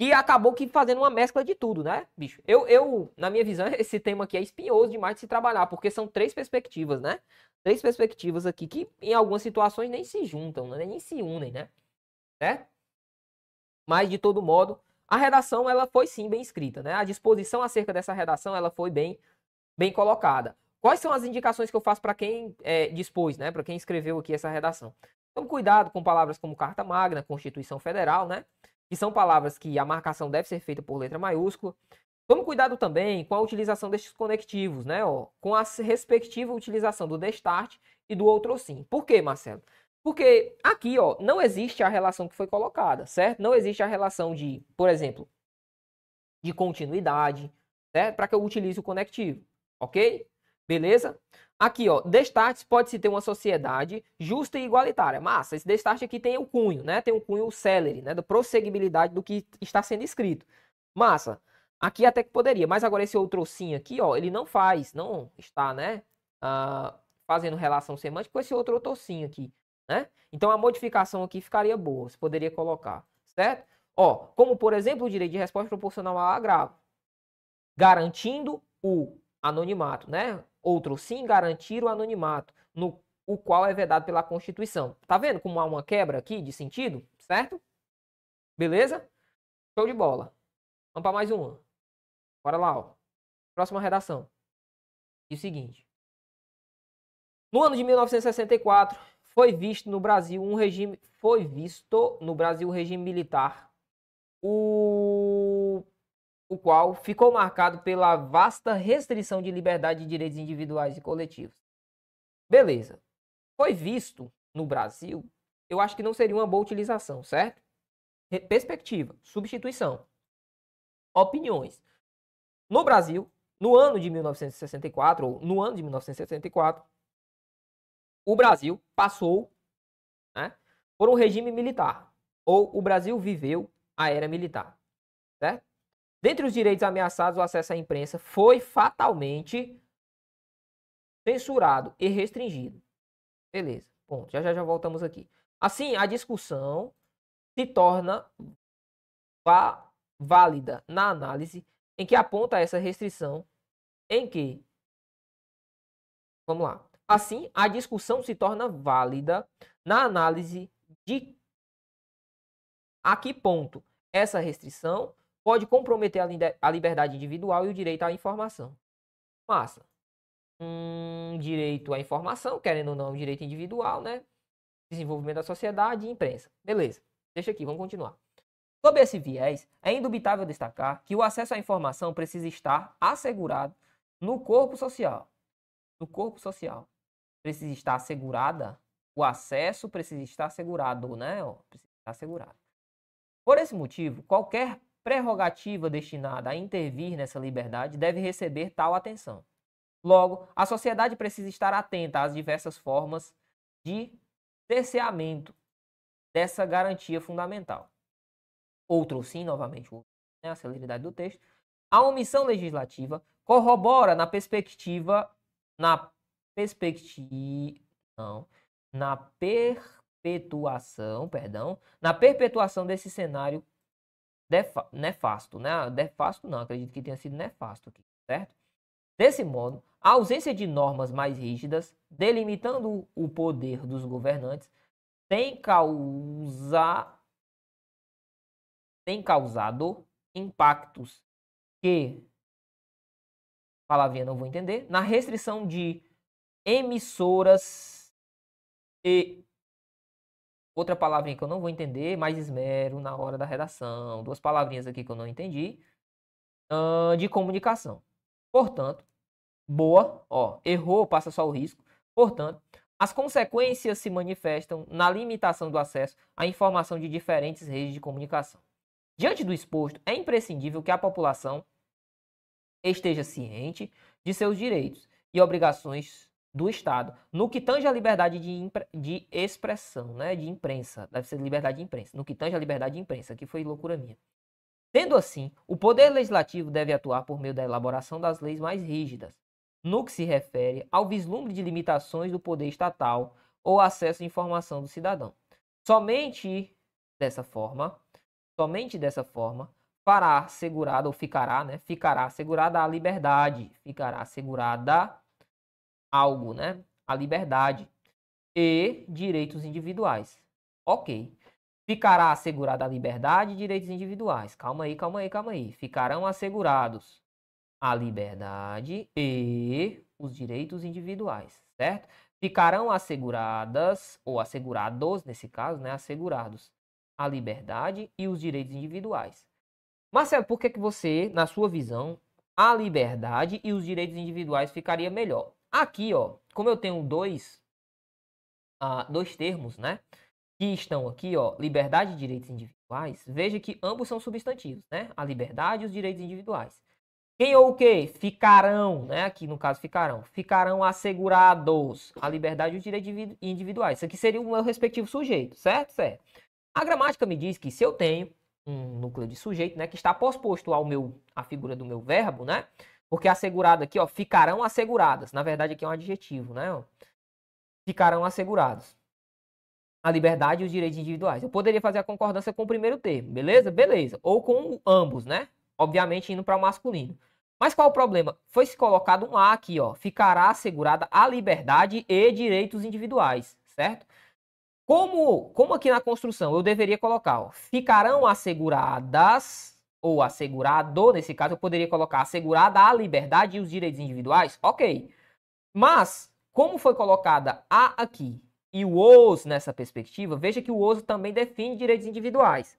e acabou que fazendo uma mescla de tudo, né, bicho? Eu, eu, na minha visão, esse tema aqui é espinhoso demais de se trabalhar, porque são três perspectivas, né? Três perspectivas aqui que em algumas situações nem se juntam, né? nem se unem, né? Certo? Mas, de todo modo, a redação ela foi sim bem escrita, né? A disposição acerca dessa redação ela foi bem, bem colocada. Quais são as indicações que eu faço para quem é, dispôs, né? Para quem escreveu aqui essa redação? Então, cuidado com palavras como Carta Magna, Constituição Federal, né? Que são palavras que a marcação deve ser feita por letra maiúscula. Tome cuidado também com a utilização destes conectivos, né? Ó, com a respectiva utilização do destart e do outro sim. Por quê, Marcelo? Porque aqui, ó, não existe a relação que foi colocada, certo? Não existe a relação de, por exemplo, de continuidade, certo? Para que eu utilize o conectivo, ok? Beleza? Aqui, ó, Destartes pode-se ter uma sociedade justa e igualitária. Massa, esse Destarte aqui tem o cunho, né? Tem o cunho celery, né? Da prosseguibilidade do que está sendo escrito. Massa. Aqui até que poderia, mas agora esse outro sim aqui, ó, ele não faz, não está, né? Uh, fazendo relação semântica com esse outro tocinho aqui, né? Então a modificação aqui ficaria boa, você poderia colocar, certo? Ó, como por exemplo o direito de resposta proporcional ao agravo, garantindo o anonimato, né? Outro sim, garantir o anonimato, no o qual é vedado pela Constituição. Tá vendo como há uma quebra aqui de sentido, certo? Beleza? Show de bola. Vamos para mais uma. Bora lá, ó. Próxima redação. E o seguinte. No ano de 1964, foi visto no Brasil um regime, foi visto no Brasil um regime militar, o, o qual ficou marcado pela vasta restrição de liberdade de direitos individuais e coletivos. Beleza. Foi visto no Brasil, eu acho que não seria uma boa utilização, certo? Perspectiva, substituição. Opiniões. No Brasil, no ano de 1964, ou no ano de 1964, o Brasil passou né, por um regime militar, ou o Brasil viveu a era militar, certo? Dentre os direitos ameaçados, o acesso à imprensa foi fatalmente censurado e restringido. Beleza, ponto. Já já, já voltamos aqui. Assim, a discussão se torna válida na análise em que aponta essa restrição em que Vamos lá. Assim, a discussão se torna válida na análise de a que ponto essa restrição pode comprometer a liberdade individual e o direito à informação. Massa. Um direito à informação, querendo ou não, um direito individual, né? Desenvolvimento da sociedade e imprensa. Beleza. Deixa aqui, vamos continuar. Sob esse viés, é indubitável destacar que o acesso à informação precisa estar assegurado no corpo social. No corpo social precisa estar assegurada, o acesso precisa estar assegurado, né? Precisa estar assegurado. Por esse motivo, qualquer prerrogativa destinada a intervir nessa liberdade deve receber tal atenção. Logo, a sociedade precisa estar atenta às diversas formas de cerceamento dessa garantia fundamental. Outro sim, novamente, né, a celeridade do texto. A omissão legislativa corrobora na perspectiva, na perspectiva, não, na perpetuação, perdão, na perpetuação desse cenário nefasto, né? Nefasto não, acredito que tenha sido nefasto aqui, certo? Desse modo, a ausência de normas mais rígidas, delimitando o poder dos governantes, tem, causa... tem causado impactos que, palavrinha não vou entender, na restrição de emissoras e outra palavrinha que eu não vou entender, mais esmero na hora da redação, duas palavrinhas aqui que eu não entendi, uh, de comunicação. Portanto, boa, ó, errou, passa só o risco. Portanto, as consequências se manifestam na limitação do acesso à informação de diferentes redes de comunicação. Diante do exposto, é imprescindível que a população esteja ciente de seus direitos e obrigações do Estado. No que tange a liberdade de, de expressão, né, de imprensa, deve ser liberdade de imprensa. No que tange a liberdade de imprensa, que foi loucura minha. Sendo assim, o Poder Legislativo deve atuar por meio da elaboração das leis mais rígidas, no que se refere ao vislumbre de limitações do poder estatal ou acesso à informação do cidadão. Somente dessa forma, somente dessa forma, fará assegurada ou ficará, né, ficará assegurada a liberdade, ficará assegurada algo, né? A liberdade e direitos individuais. Ok. Ficará assegurada a liberdade e direitos individuais. Calma aí, calma aí, calma aí. Ficarão assegurados a liberdade e os direitos individuais, certo? Ficarão asseguradas, ou assegurados, nesse caso, né? Assegurados a liberdade e os direitos individuais. Marcelo, por que, que você, na sua visão, a liberdade e os direitos individuais ficaria melhor? Aqui, ó, como eu tenho dois, uh, dois termos, né? Que estão aqui, ó, liberdade e direitos individuais, veja que ambos são substantivos, né? A liberdade e os direitos individuais. Quem ou o quê? Ficarão, né? Aqui no caso ficarão. Ficarão assegurados a liberdade e os direitos individuais. Isso aqui seria o meu respectivo sujeito, certo? Certo. A gramática me diz que se eu tenho um núcleo de sujeito, né, que está posposto ao meu a figura do meu verbo, né? Porque assegurado aqui, ó, ficarão asseguradas. Na verdade aqui é um adjetivo, né? Ficarão assegurados a liberdade e os direitos individuais. Eu poderia fazer a concordância com o primeiro termo, beleza? Beleza. Ou com ambos, né? Obviamente indo para o masculino. Mas qual o problema? Foi se colocado um A aqui, ó. Ficará assegurada a liberdade e direitos individuais, certo? Como, como aqui na construção eu deveria colocar, ó, ficarão asseguradas, ou assegurado, nesse caso eu poderia colocar assegurada a liberdade e os direitos individuais, ok. Mas, como foi colocada a aqui e o os nessa perspectiva, veja que o os também define direitos individuais.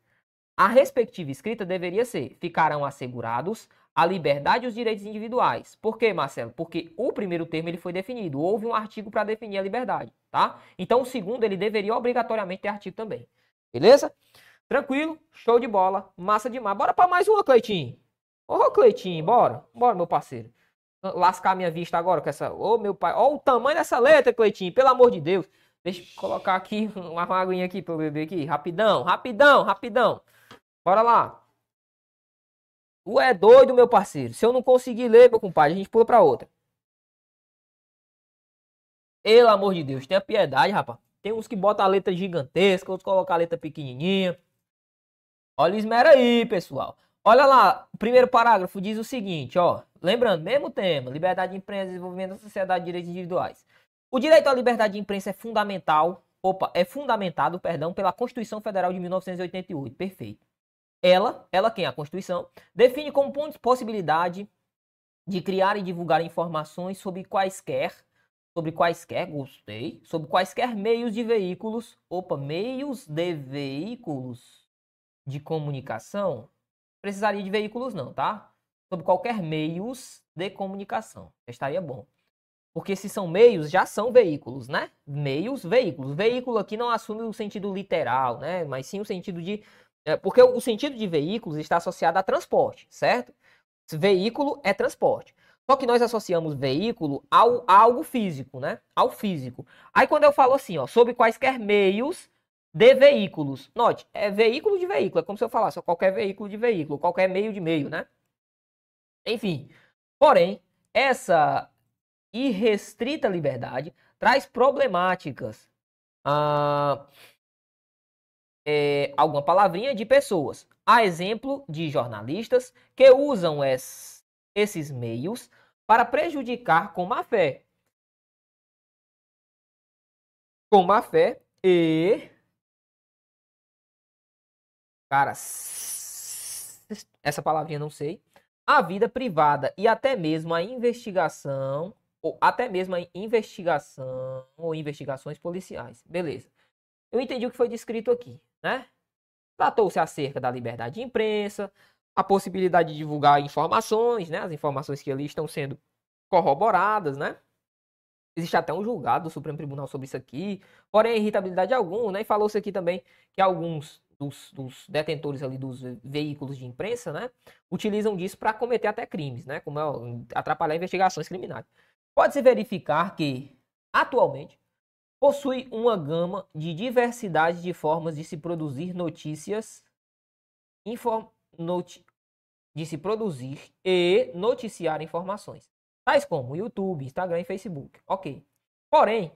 A respectiva escrita deveria ser: ficarão assegurados a liberdade e os direitos individuais. Por quê, Marcelo? Porque o primeiro termo ele foi definido, houve um artigo para definir a liberdade, tá? Então o segundo ele deveria obrigatoriamente ter artigo também. Beleza? Tranquilo? Show de bola, massa demais. Bora para mais uma, Cleitinho. Ô, Cleitinho, bora. Bora, meu parceiro. Lascar minha vista agora com essa. Ô, meu pai. Ó, o tamanho dessa letra, Cleitinho, pelo amor de Deus. Deixa eu colocar aqui uma aguinha aqui para eu beber aqui. Rapidão, rapidão, rapidão. Bora lá. Tu é doido, meu parceiro. Se eu não conseguir ler, meu compadre, a gente pula pra outra. Pelo amor de Deus, tenha piedade, rapaz. Tem uns que botam a letra gigantesca, outros colocam a letra pequenininha. Olha, esmera aí, pessoal. Olha lá, o primeiro parágrafo diz o seguinte, ó. Lembrando, mesmo tema, liberdade de imprensa, desenvolvimento da sociedade, direitos individuais. O direito à liberdade de imprensa é fundamental, opa, é fundamentado, perdão, pela Constituição Federal de 1988. Perfeito. Ela, ela quem? A Constituição, define como possibilidade de criar e divulgar informações sobre quaisquer, sobre quaisquer, gostei, sobre quaisquer meios de veículos, opa, meios de veículos de comunicação, precisaria de veículos não, tá? Sobre qualquer meios de comunicação, estaria bom. Porque se são meios, já são veículos, né? Meios, veículos. Veículo aqui não assume o sentido literal, né? Mas sim o sentido de é, porque o sentido de veículos está associado a transporte, certo? Veículo é transporte. Só que nós associamos veículo ao, a algo físico, né? Ao físico. Aí quando eu falo assim, ó, sobre quaisquer meios de veículos. Note, é veículo de veículo. É como se eu falasse qualquer veículo de veículo, qualquer meio de meio, né? Enfim. Porém, essa irrestrita liberdade traz problemáticas. Ah, é, alguma palavrinha de pessoas. A exemplo de jornalistas que usam es, esses meios para prejudicar com má fé. Com má fé e. Cara, essa palavrinha não sei. A vida privada e até mesmo a investigação, ou até mesmo a investigação ou investigações policiais. Beleza. Eu entendi o que foi descrito aqui né? Tratou-se acerca da liberdade de imprensa, a possibilidade de divulgar informações, né? As informações que ali estão sendo corroboradas, né? Existe até um julgado do Supremo Tribunal sobre isso aqui, porém irritabilidade alguma, né? E falou-se aqui também que alguns dos, dos, detentores ali dos veículos de imprensa, né? Utilizam disso para cometer até crimes, né? Como é, atrapalhar investigações criminais. Pode-se verificar que, atualmente, possui uma gama de diversidade de formas de se produzir notícias, inform, noti, de se produzir e noticiar informações, tais como YouTube, Instagram e Facebook. Ok. Porém,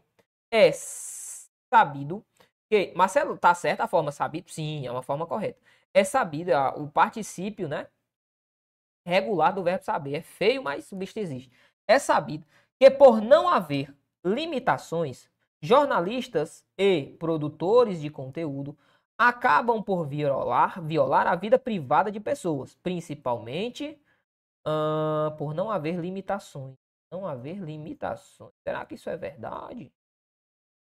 é sabido que Marcelo tá certo a forma sabido? Sim, é uma forma correta. É sabido o particípio, né? Regular do verbo saber. É feio, mas o existe. É sabido que por não haver limitações jornalistas e produtores de conteúdo acabam por violar, violar a vida privada de pessoas, principalmente uh, por não haver limitações. Não haver limitações. Será que isso é verdade?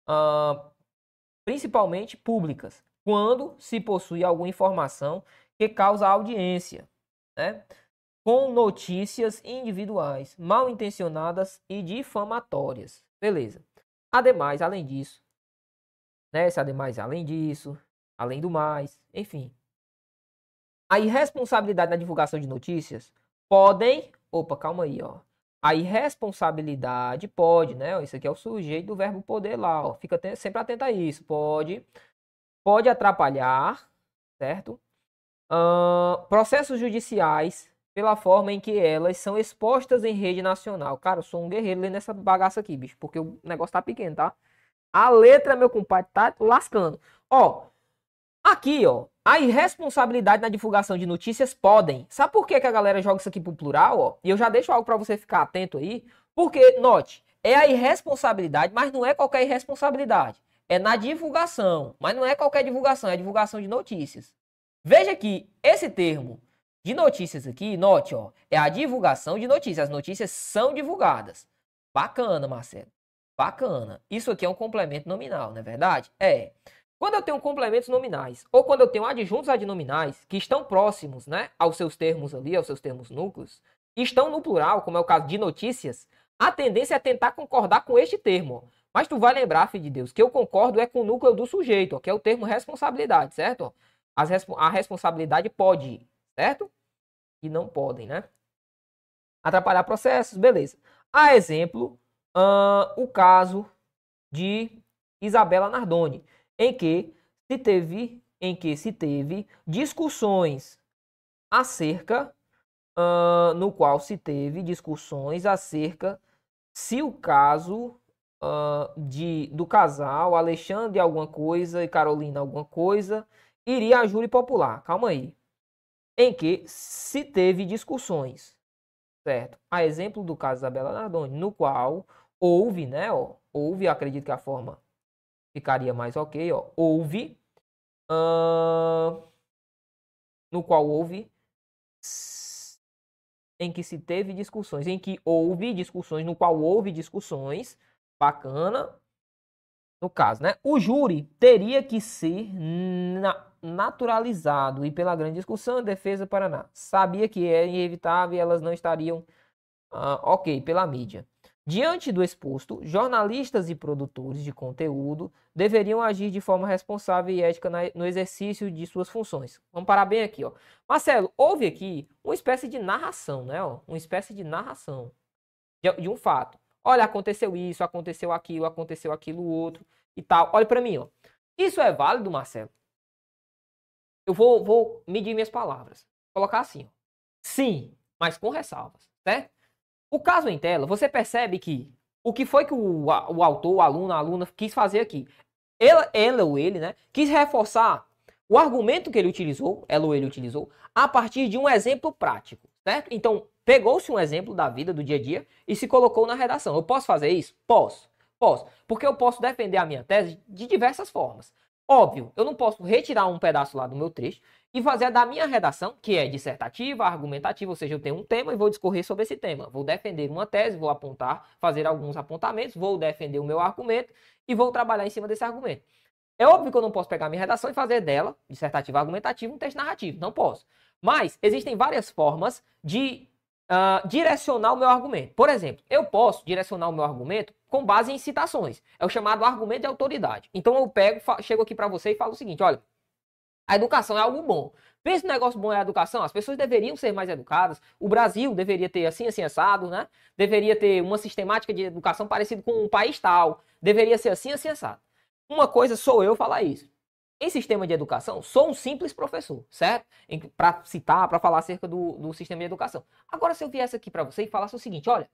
Uh, principalmente públicas, quando se possui alguma informação que causa audiência, né? com notícias individuais, mal intencionadas e difamatórias. Beleza. Ademais, além disso, né? Se ademais, além disso, além do mais, enfim. A irresponsabilidade na divulgação de notícias podem. Opa, calma aí, ó. A irresponsabilidade pode, né? Isso aqui é o sujeito do verbo poder lá, ó. Fica sempre atento a isso. Pode. Pode atrapalhar, certo? Uh, processos judiciais pela forma em que elas são expostas em rede nacional. Cara, eu sou um guerreiro lendo essa bagaça aqui, bicho, porque o negócio tá pequeno, tá? A letra, meu compadre, tá lascando. Ó, aqui, ó, a irresponsabilidade na divulgação de notícias podem. Sabe por que, que a galera joga isso aqui pro plural, ó? E eu já deixo algo para você ficar atento aí. Porque, note, é a irresponsabilidade, mas não é qualquer irresponsabilidade. É na divulgação, mas não é qualquer divulgação, é a divulgação de notícias. Veja que esse termo de notícias aqui, note, ó, é a divulgação de notícias. As notícias são divulgadas. Bacana, Marcelo. Bacana. Isso aqui é um complemento nominal, não é verdade? É. Quando eu tenho complementos nominais ou quando eu tenho adjuntos adnominais que estão próximos, né, aos seus termos ali, aos seus termos núcleos, estão no plural, como é o caso de notícias, a tendência é tentar concordar com este termo. Mas tu vai lembrar, filho de Deus, que eu concordo é com o núcleo do sujeito, ó, que é o termo responsabilidade, certo? As, a responsabilidade pode certo? E não podem, né? Atrapalhar processos, beleza. A exemplo, uh, o caso de Isabela Nardoni, em que se teve, em que se teve discussões acerca, uh, no qual se teve discussões acerca se o caso uh, de, do casal Alexandre alguma coisa e Carolina alguma coisa iria a júri popular. Calma aí em que se teve discussões, certo? A exemplo do caso da Bela Nardoni, no qual houve, né, ó, houve, acredito que a forma ficaria mais ok, ó, houve, uh, no qual houve, em que se teve discussões, em que houve discussões, no qual houve discussões, bacana, no caso, né? O júri teria que ser na, naturalizado e pela grande discussão, defesa Paraná sabia que era inevitável e elas não estariam uh, ok pela mídia. Diante do exposto, jornalistas e produtores de conteúdo deveriam agir de forma responsável e ética no exercício de suas funções. Vamos parar bem aqui, ó. Marcelo, houve aqui uma espécie de narração, né? Ó, uma espécie de narração de, um fato. Olha, aconteceu isso, aconteceu aquilo, aconteceu aquilo outro e tal. Olha para mim, ó. Isso é válido, Marcelo? Eu vou, vou medir minhas palavras. Colocar assim, ó. Sim, mas com ressalvas, certo? O caso em tela, você percebe que o que foi que o, o autor, o aluno, a aluna quis fazer aqui? Ela, ela ou ele, né? Quis reforçar o argumento que ele utilizou, ela ou ele utilizou, a partir de um exemplo prático, certo? Então, pegou-se um exemplo da vida, do dia a dia, e se colocou na redação. Eu posso fazer isso? Posso. Posso. Porque eu posso defender a minha tese de diversas formas. Óbvio, eu não posso retirar um pedaço lá do meu trecho e fazer da minha redação, que é dissertativa, argumentativa, ou seja, eu tenho um tema e vou discorrer sobre esse tema. Vou defender uma tese, vou apontar, fazer alguns apontamentos, vou defender o meu argumento e vou trabalhar em cima desse argumento. É óbvio que eu não posso pegar minha redação e fazer dela, dissertativa argumentativa, um texto narrativo. Não posso. Mas existem várias formas de uh, direcionar o meu argumento. Por exemplo, eu posso direcionar o meu argumento com base em citações. É o chamado argumento de autoridade. Então eu pego, chego aqui para você e falo o seguinte: olha, a educação é algo bom. Pensa no negócio bom é a educação. As pessoas deveriam ser mais educadas. O Brasil deveria ter assim, assim, assado, né? Deveria ter uma sistemática de educação parecida com um país tal. Deveria ser assim, assim, assado. Uma coisa sou eu falar isso. Em sistema de educação, sou um simples professor, certo? Para citar, para falar acerca do, do sistema de educação. Agora, se eu viesse aqui para você e falasse o seguinte: olha,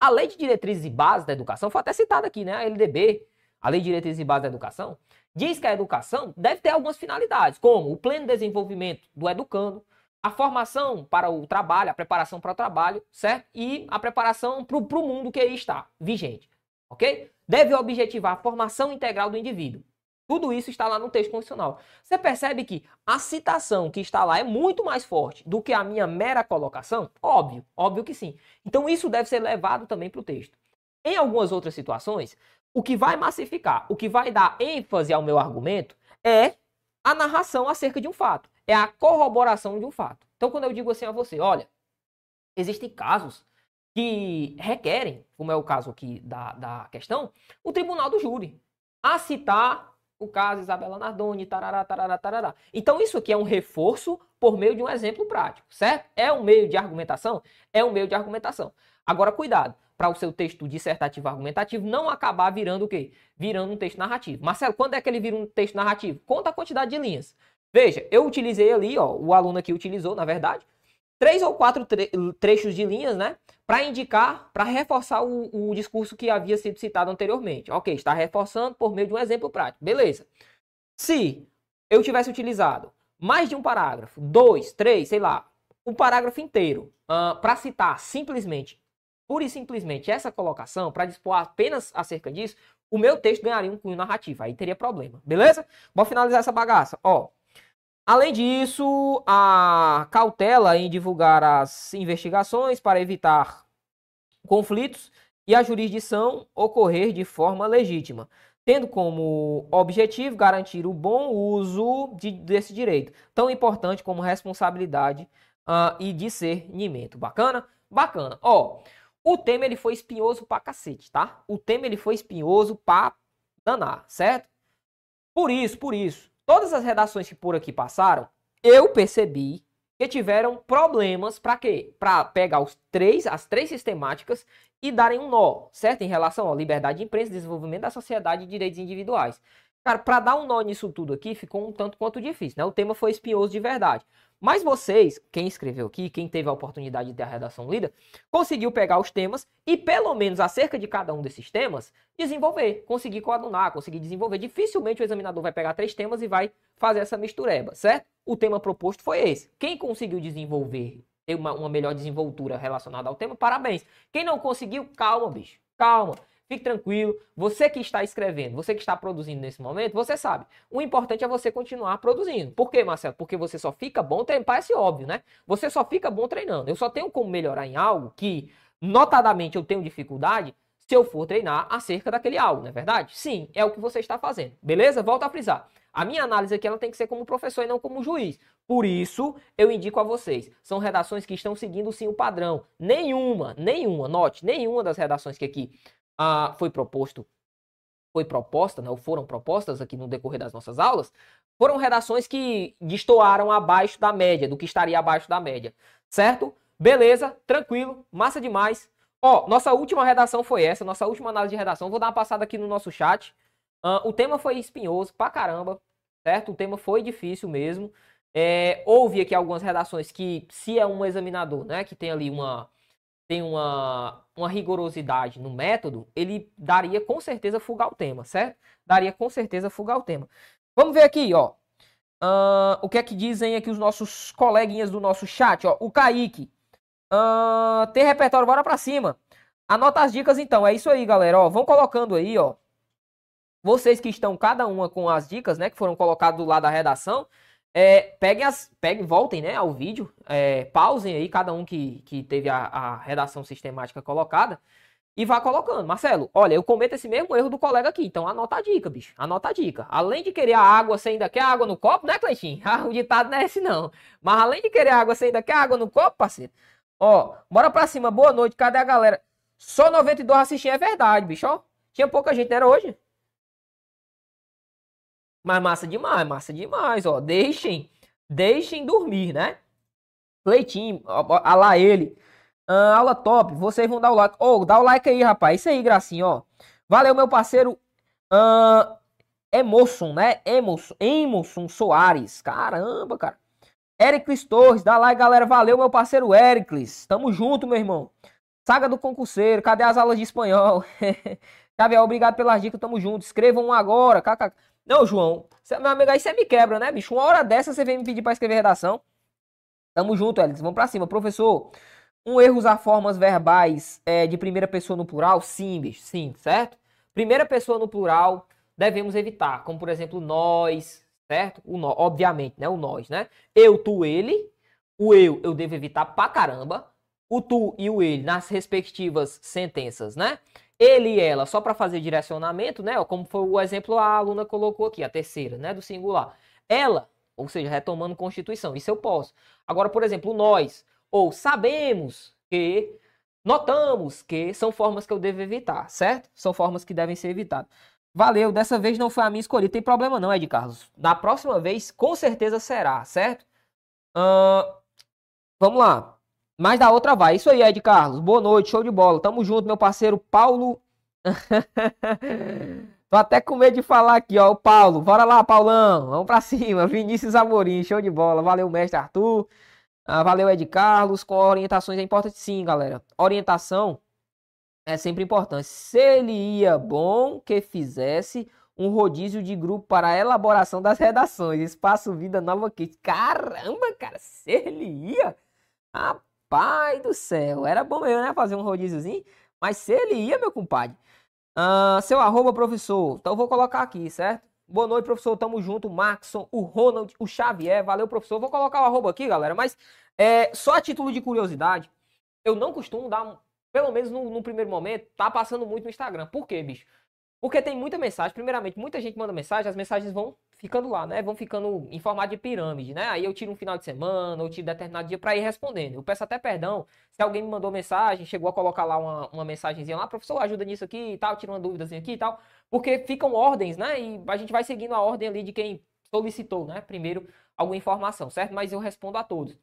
a Lei de Diretrizes e Bases da Educação, foi até citada aqui, né? A LDB, a Lei de Diretrizes e Bases da Educação, diz que a educação deve ter algumas finalidades, como o pleno desenvolvimento do educando, a formação para o trabalho, a preparação para o trabalho, certo? E a preparação para o mundo que aí está vigente, ok? Deve objetivar a formação integral do indivíduo. Tudo isso está lá no texto constitucional. Você percebe que a citação que está lá é muito mais forte do que a minha mera colocação? Óbvio, óbvio que sim. Então isso deve ser levado também para o texto. Em algumas outras situações, o que vai massificar, o que vai dar ênfase ao meu argumento é a narração acerca de um fato, é a corroboração de um fato. Então quando eu digo assim a você, olha, existem casos que requerem, como é o caso aqui da, da questão, o tribunal do júri a citar o caso Isabela Nardoni, tarará, tarará, tarará. Então isso aqui é um reforço por meio de um exemplo prático, certo? É um meio de argumentação? É um meio de argumentação. Agora, cuidado, para o seu texto dissertativo argumentativo não acabar virando o quê? Virando um texto narrativo. Marcelo, quando é que ele vira um texto narrativo? Conta a quantidade de linhas. Veja, eu utilizei ali, ó, o aluno aqui utilizou, na verdade, três ou quatro tre trechos de linhas, né? Para indicar, para reforçar o, o, discurso que havia sido citado anteriormente. Ok, está reforçando por meio de um exemplo prático. Beleza. Se eu tivesse utilizado mais de um parágrafo, dois, três, sei lá, um parágrafo inteiro, uh, para citar simplesmente, pura e simplesmente essa colocação, para dispor apenas acerca disso, o meu texto ganharia um cunho narrativo. Aí teria problema. Beleza? Vou finalizar essa bagaça. Ó. Além disso, a cautela em divulgar as investigações para evitar conflitos e a jurisdição ocorrer de forma legítima, tendo como objetivo garantir o bom uso de, desse direito, tão importante como responsabilidade uh, e discernimento. Bacana? Bacana. Ó, o tema ele foi espinhoso pra cacete, tá? O tema ele foi espinhoso pra danar, certo? Por isso, por isso, todas as redações que por aqui passaram, eu percebi que tiveram problemas para quê? Para pegar os três, as três sistemáticas e darem um nó, certo? Em relação à liberdade de imprensa, desenvolvimento da sociedade e direitos individuais. Cara, para dar um nó nisso tudo aqui ficou um tanto quanto difícil, né? O tema foi espinhoso de verdade. Mas vocês, quem escreveu aqui, quem teve a oportunidade de ter a redação lida, conseguiu pegar os temas e, pelo menos acerca de cada um desses temas, desenvolver, conseguir coadunar, conseguir desenvolver. Dificilmente o examinador vai pegar três temas e vai fazer essa mistureba, certo? O tema proposto foi esse. Quem conseguiu desenvolver, ter uma, uma melhor desenvoltura relacionada ao tema, parabéns. Quem não conseguiu, calma, bicho, calma. Fique tranquilo, você que está escrevendo, você que está produzindo nesse momento, você sabe. O importante é você continuar produzindo. Por quê, Marcelo? Porque você só fica bom treinando. Parece óbvio, né? Você só fica bom treinando. Eu só tenho como melhorar em algo que, notadamente, eu tenho dificuldade se eu for treinar acerca daquele algo, não é verdade? Sim, é o que você está fazendo. Beleza? Volta a frisar. A minha análise aqui ela tem que ser como professor e não como juiz. Por isso, eu indico a vocês. São redações que estão seguindo sim o padrão. Nenhuma, nenhuma, note, nenhuma das redações que aqui ah, foi proposto, foi proposta, né, ou foram propostas aqui no decorrer das nossas aulas, foram redações que destoaram abaixo da média, do que estaria abaixo da média, certo? Beleza, tranquilo, massa demais. Ó, nossa última redação foi essa, nossa última análise de redação. Vou dar uma passada aqui no nosso chat. Uh, o tema foi espinhoso pra caramba, certo? O tema foi difícil mesmo. É, houve aqui algumas redações que, se é um examinador, né, que tem ali uma, tem uma, uma rigorosidade no método, ele daria com certeza fugar o tema, certo? Daria com certeza fugar o tema. Vamos ver aqui, ó. Uh, o que é que dizem aqui os nossos coleguinhas do nosso chat, ó. O Kaique. Uh, tem repertório, bora pra cima. Anota as dicas então, é isso aí, galera. Ó, vão colocando aí, ó. Vocês que estão cada uma com as dicas, né, que foram colocadas do lado da redação. É, peguem as, peguem, voltem né, ao vídeo, é, pausem aí cada um que, que teve a, a, redação sistemática colocada e vá colocando. Marcelo, olha, eu cometo esse mesmo erro do colega aqui, então anota a dica, bicho, anota a dica. Além de querer a água, você ainda quer água no copo, né, Cleitinho? Ah, o ditado não é esse não. Mas além de querer água, você ainda quer água no copo, parceiro? Ó, bora pra cima, boa noite, cadê a galera? Só 92 assistindo, é verdade, bicho, ó. Tinha pouca gente, não era hoje? Mas massa demais, massa demais, ó. Deixem, deixem dormir, né? Leitinho, a lá ele. Ah, aula top, vocês vão dar o like. Ô, oh, dá o like aí, rapaz. Isso aí, gracinha, ó. Valeu, meu parceiro. Uh, Emerson, né? Emerson, Emerson Soares. Caramba, cara. Ericles Torres, dá like, galera. Valeu, meu parceiro Ericles. Tamo junto, meu irmão. Saga do concurseiro, cadê as aulas de espanhol? Xavier, obrigado pelas dicas, tamo junto. Escrevam agora, kkk. Não, João, cê, meu amigo, aí você me quebra, né, bicho? Uma hora dessa você vem me pedir para escrever redação. Tamo junto, Ellis. Vamos pra cima. Professor, um erro usar formas verbais é, de primeira pessoa no plural? Sim, bicho, sim, certo? Primeira pessoa no plural devemos evitar, como por exemplo, nós, certo? O nó, obviamente, né? O nós, né? Eu, tu, ele. O eu, eu devo evitar pra caramba. O tu e o ele nas respectivas sentenças, né? Ele e ela só para fazer direcionamento, né? Como foi o exemplo a aluna colocou aqui, a terceira, né? Do singular. Ela, ou seja, retomando constituição, isso eu posso. Agora, por exemplo, nós, ou sabemos que, notamos que, são formas que eu devo evitar, certo? São formas que devem ser evitadas. Valeu, dessa vez não foi a minha escolha. Tem problema não, Ed Carlos. Da próxima vez, com certeza será, certo? Uh, vamos lá. Mas da outra vai. Isso aí, Ed Carlos. Boa noite, show de bola. Tamo junto, meu parceiro Paulo. Tô até com medo de falar aqui, ó. O Paulo. Bora lá, Paulão. Vamos pra cima. Vinícius Amorim, show de bola. Valeu, mestre Arthur. Ah, valeu, Ed Carlos. Com orientações é importante sim, galera. Orientação é sempre importante. Se ele ia bom que fizesse um rodízio de grupo para elaboração das redações. Espaço Vida Nova Kit. Caramba, cara, se ele ia. Rapaz do céu. Era bom eu, né? Fazer um rodíziozinho. Mas se ele ia, meu compadre. Uh, seu arroba, professor. Então vou colocar aqui, certo? Boa noite, professor. Tamo junto. O Maxon, o Ronald, o Xavier. Valeu, professor. Vou colocar o arroba aqui, galera. Mas é, só a título de curiosidade, eu não costumo dar pelo menos no, no, primeiro momento, tá passando muito no Instagram. Por quê, bicho? Porque tem muita mensagem. Primeiramente, muita gente manda mensagem, as mensagens vão ficando lá, né? Vão ficando em formato de pirâmide, né? Aí eu tiro um final de semana, ou tiro determinado dia para ir respondendo. Eu peço até perdão se alguém me mandou mensagem, chegou a colocar lá uma, uma mensagenzinha lá, professor, ajuda nisso aqui e tal, tira uma dúvidazinha aqui e tal. Porque ficam ordens, né? E a gente vai seguindo a ordem ali de quem solicitou, né? Primeiro, alguma informação, certo? Mas eu respondo a todos.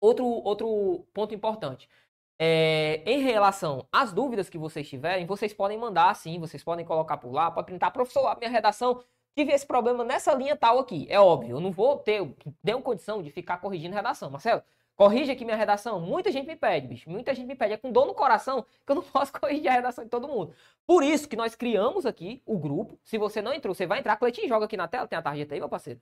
Outro, outro ponto importante. É, em relação às dúvidas que vocês tiverem, vocês podem mandar sim, vocês podem colocar por lá, pode printar, professor, a minha redação tive esse problema nessa linha tal aqui. É óbvio, eu não vou ter, tenho condição de ficar corrigindo redação. Marcelo, corrige aqui minha redação. Muita gente me pede, bicho, muita gente me pede. É com dor no coração que eu não posso corrigir a redação de todo mundo. Por isso que nós criamos aqui o grupo. Se você não entrou, você vai entrar. Cleitinho, joga aqui na tela, tem a tarjeta aí, meu parceiro.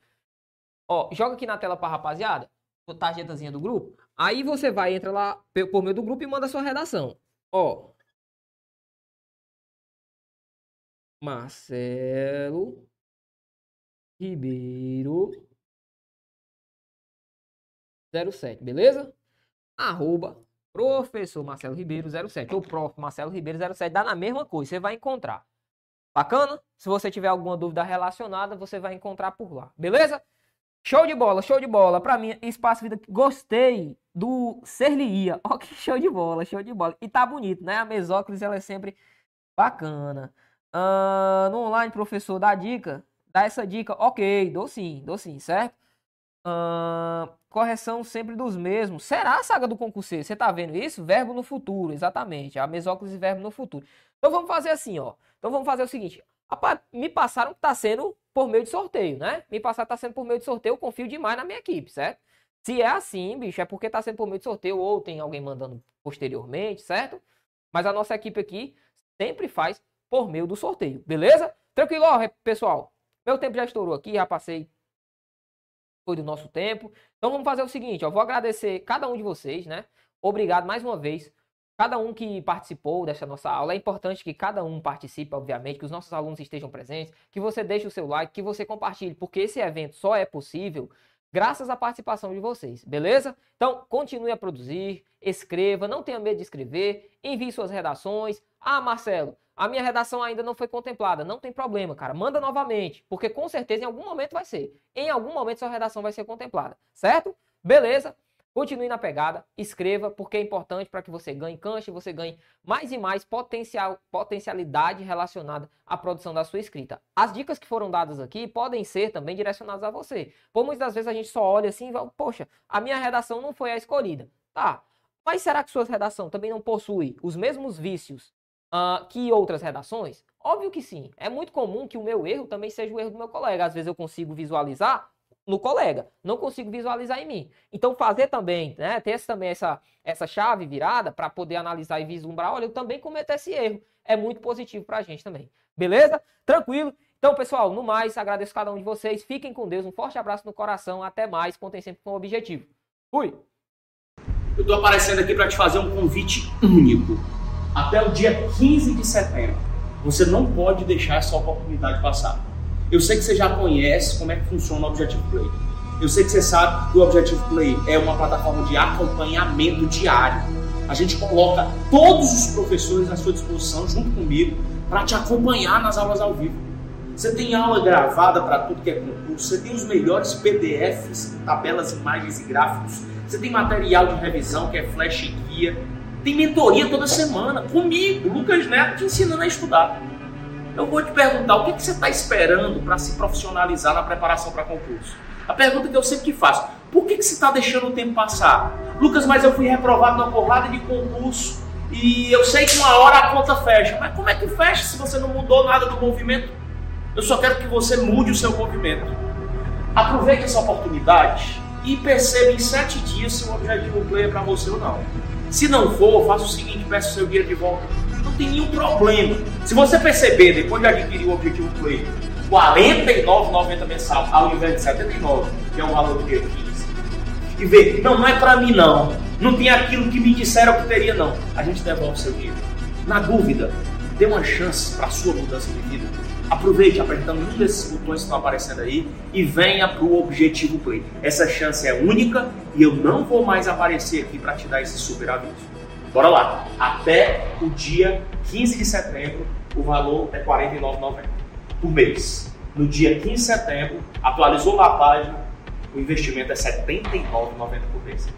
Ó, joga aqui na tela pra rapaziada tarjetazinha do grupo. Aí você vai, entra lá por meio do grupo e manda a sua redação. Ó. Marcelo Ribeiro 07, beleza? Arroba professor Marcelo Ribeiro 07 ou prof Marcelo Ribeiro 07, dá na mesma coisa, você vai encontrar. Bacana? Se você tiver alguma dúvida relacionada, você vai encontrar por lá, beleza? Show de bola, show de bola. Para mim, Espaço Vida, gostei do Serlia. Ó, que show de bola, show de bola. E tá bonito, né? A mesóclise, ela é sempre bacana. Uh, no online, professor, dá dica? Dá essa dica? Ok, dou sim, dou sim, certo? Uh, correção sempre dos mesmos. Será a saga do concurseiro? Você tá vendo isso? Verbo no futuro, exatamente. A mesóclise verbo no futuro. Então vamos fazer assim, ó. Então vamos fazer o seguinte. Me passaram que tá sendo por meio de sorteio, né? Me passar tá sendo por meio de sorteio, eu confio demais na minha equipe, certo? Se é assim, bicho, é porque tá sendo por meio de sorteio ou tem alguém mandando posteriormente, certo? Mas a nossa equipe aqui sempre faz por meio do sorteio, beleza? Tranquilo, pessoal. Meu tempo já estourou aqui, já passei foi do nosso tempo. Então vamos fazer o seguinte, ó, vou agradecer cada um de vocês, né? Obrigado mais uma vez cada um que participou dessa nossa aula. É importante que cada um participe, obviamente, que os nossos alunos estejam presentes, que você deixe o seu like, que você compartilhe, porque esse evento só é possível graças à participação de vocês, beleza? Então, continue a produzir, escreva, não tenha medo de escrever, envie suas redações. Ah, Marcelo, a minha redação ainda não foi contemplada. Não tem problema, cara. Manda novamente, porque com certeza em algum momento vai ser. Em algum momento sua redação vai ser contemplada, certo? Beleza? Continue na pegada, escreva, porque é importante para que você ganhe cancha, você ganhe mais e mais potencial, potencialidade relacionada à produção da sua escrita. As dicas que foram dadas aqui podem ser também direcionadas a você. Por muitas das vezes a gente só olha assim e fala, poxa, a minha redação não foi a escolhida. Tá, mas será que sua redação também não possui os mesmos vícios uh, que outras redações? Óbvio que sim. É muito comum que o meu erro também seja o erro do meu colega. Às vezes eu consigo visualizar no colega, não consigo visualizar em mim. Então fazer também, né, ter também essa, essa chave virada para poder analisar e vislumbrar, olha, eu também cometo esse erro. É muito positivo para a gente também. Beleza? Tranquilo? Então, pessoal, no mais, agradeço cada um de vocês. Fiquem com Deus. Um forte abraço no coração. Até mais. Contem sempre com o objetivo. Fui! Eu estou aparecendo aqui para te fazer um convite único. Até o dia 15 de setembro. Você não pode deixar essa oportunidade passar. Eu sei que você já conhece como é que funciona o Objective Play. Eu sei que você sabe que o Objective Play é uma plataforma de acompanhamento diário. A gente coloca todos os professores à sua disposição, junto comigo, para te acompanhar nas aulas ao vivo. Você tem aula gravada para tudo que é concurso, você tem os melhores PDFs, tabelas, imagens e gráficos, você tem material de revisão que é flash guia, tem mentoria toda semana comigo, Lucas Neto, te ensinando a estudar. Eu vou te perguntar, o que, que você está esperando para se profissionalizar na preparação para concurso? A pergunta que eu sempre te faço, por que, que você está deixando o tempo passar? Lucas, mas eu fui reprovado numa porrada de concurso e eu sei que uma hora a conta fecha. Mas como é que fecha se você não mudou nada do movimento? Eu só quero que você mude o seu movimento. Aproveite essa oportunidade e perceba em sete dias se o objetivo play é para você ou não. Se não for, faça o seguinte, peça o seu dinheiro de volta. Não tem nenhum problema. Se você perceber, depois de adquirir o objetivo play, 49,90 mensal ao invés de 79, que é o valor do dia 15, e ver, não, não é para mim não, não tem aquilo que me disseram que teria não, a gente devolve o seu dinheiro. Na dúvida, dê uma chance para sua mudança de vida. Aproveite apertando um desses botões que estão aparecendo aí e venha para o Objetivo Play. Essa chance é única e eu não vou mais aparecer aqui para te dar esse super aviso. Bora lá! Até o dia 15 de setembro, o valor é R$ 49,90 por mês. No dia 15 de setembro, atualizou a página, o investimento é R$ 79,90 por mês.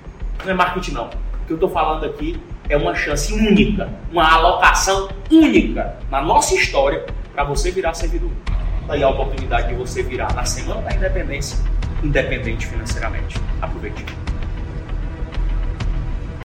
Não é marketing não. O que eu estou falando aqui é uma chance única, uma alocação única na nossa história para você virar servidor. Daí a oportunidade de você virar na semana da independência, independente financeiramente. Aproveite.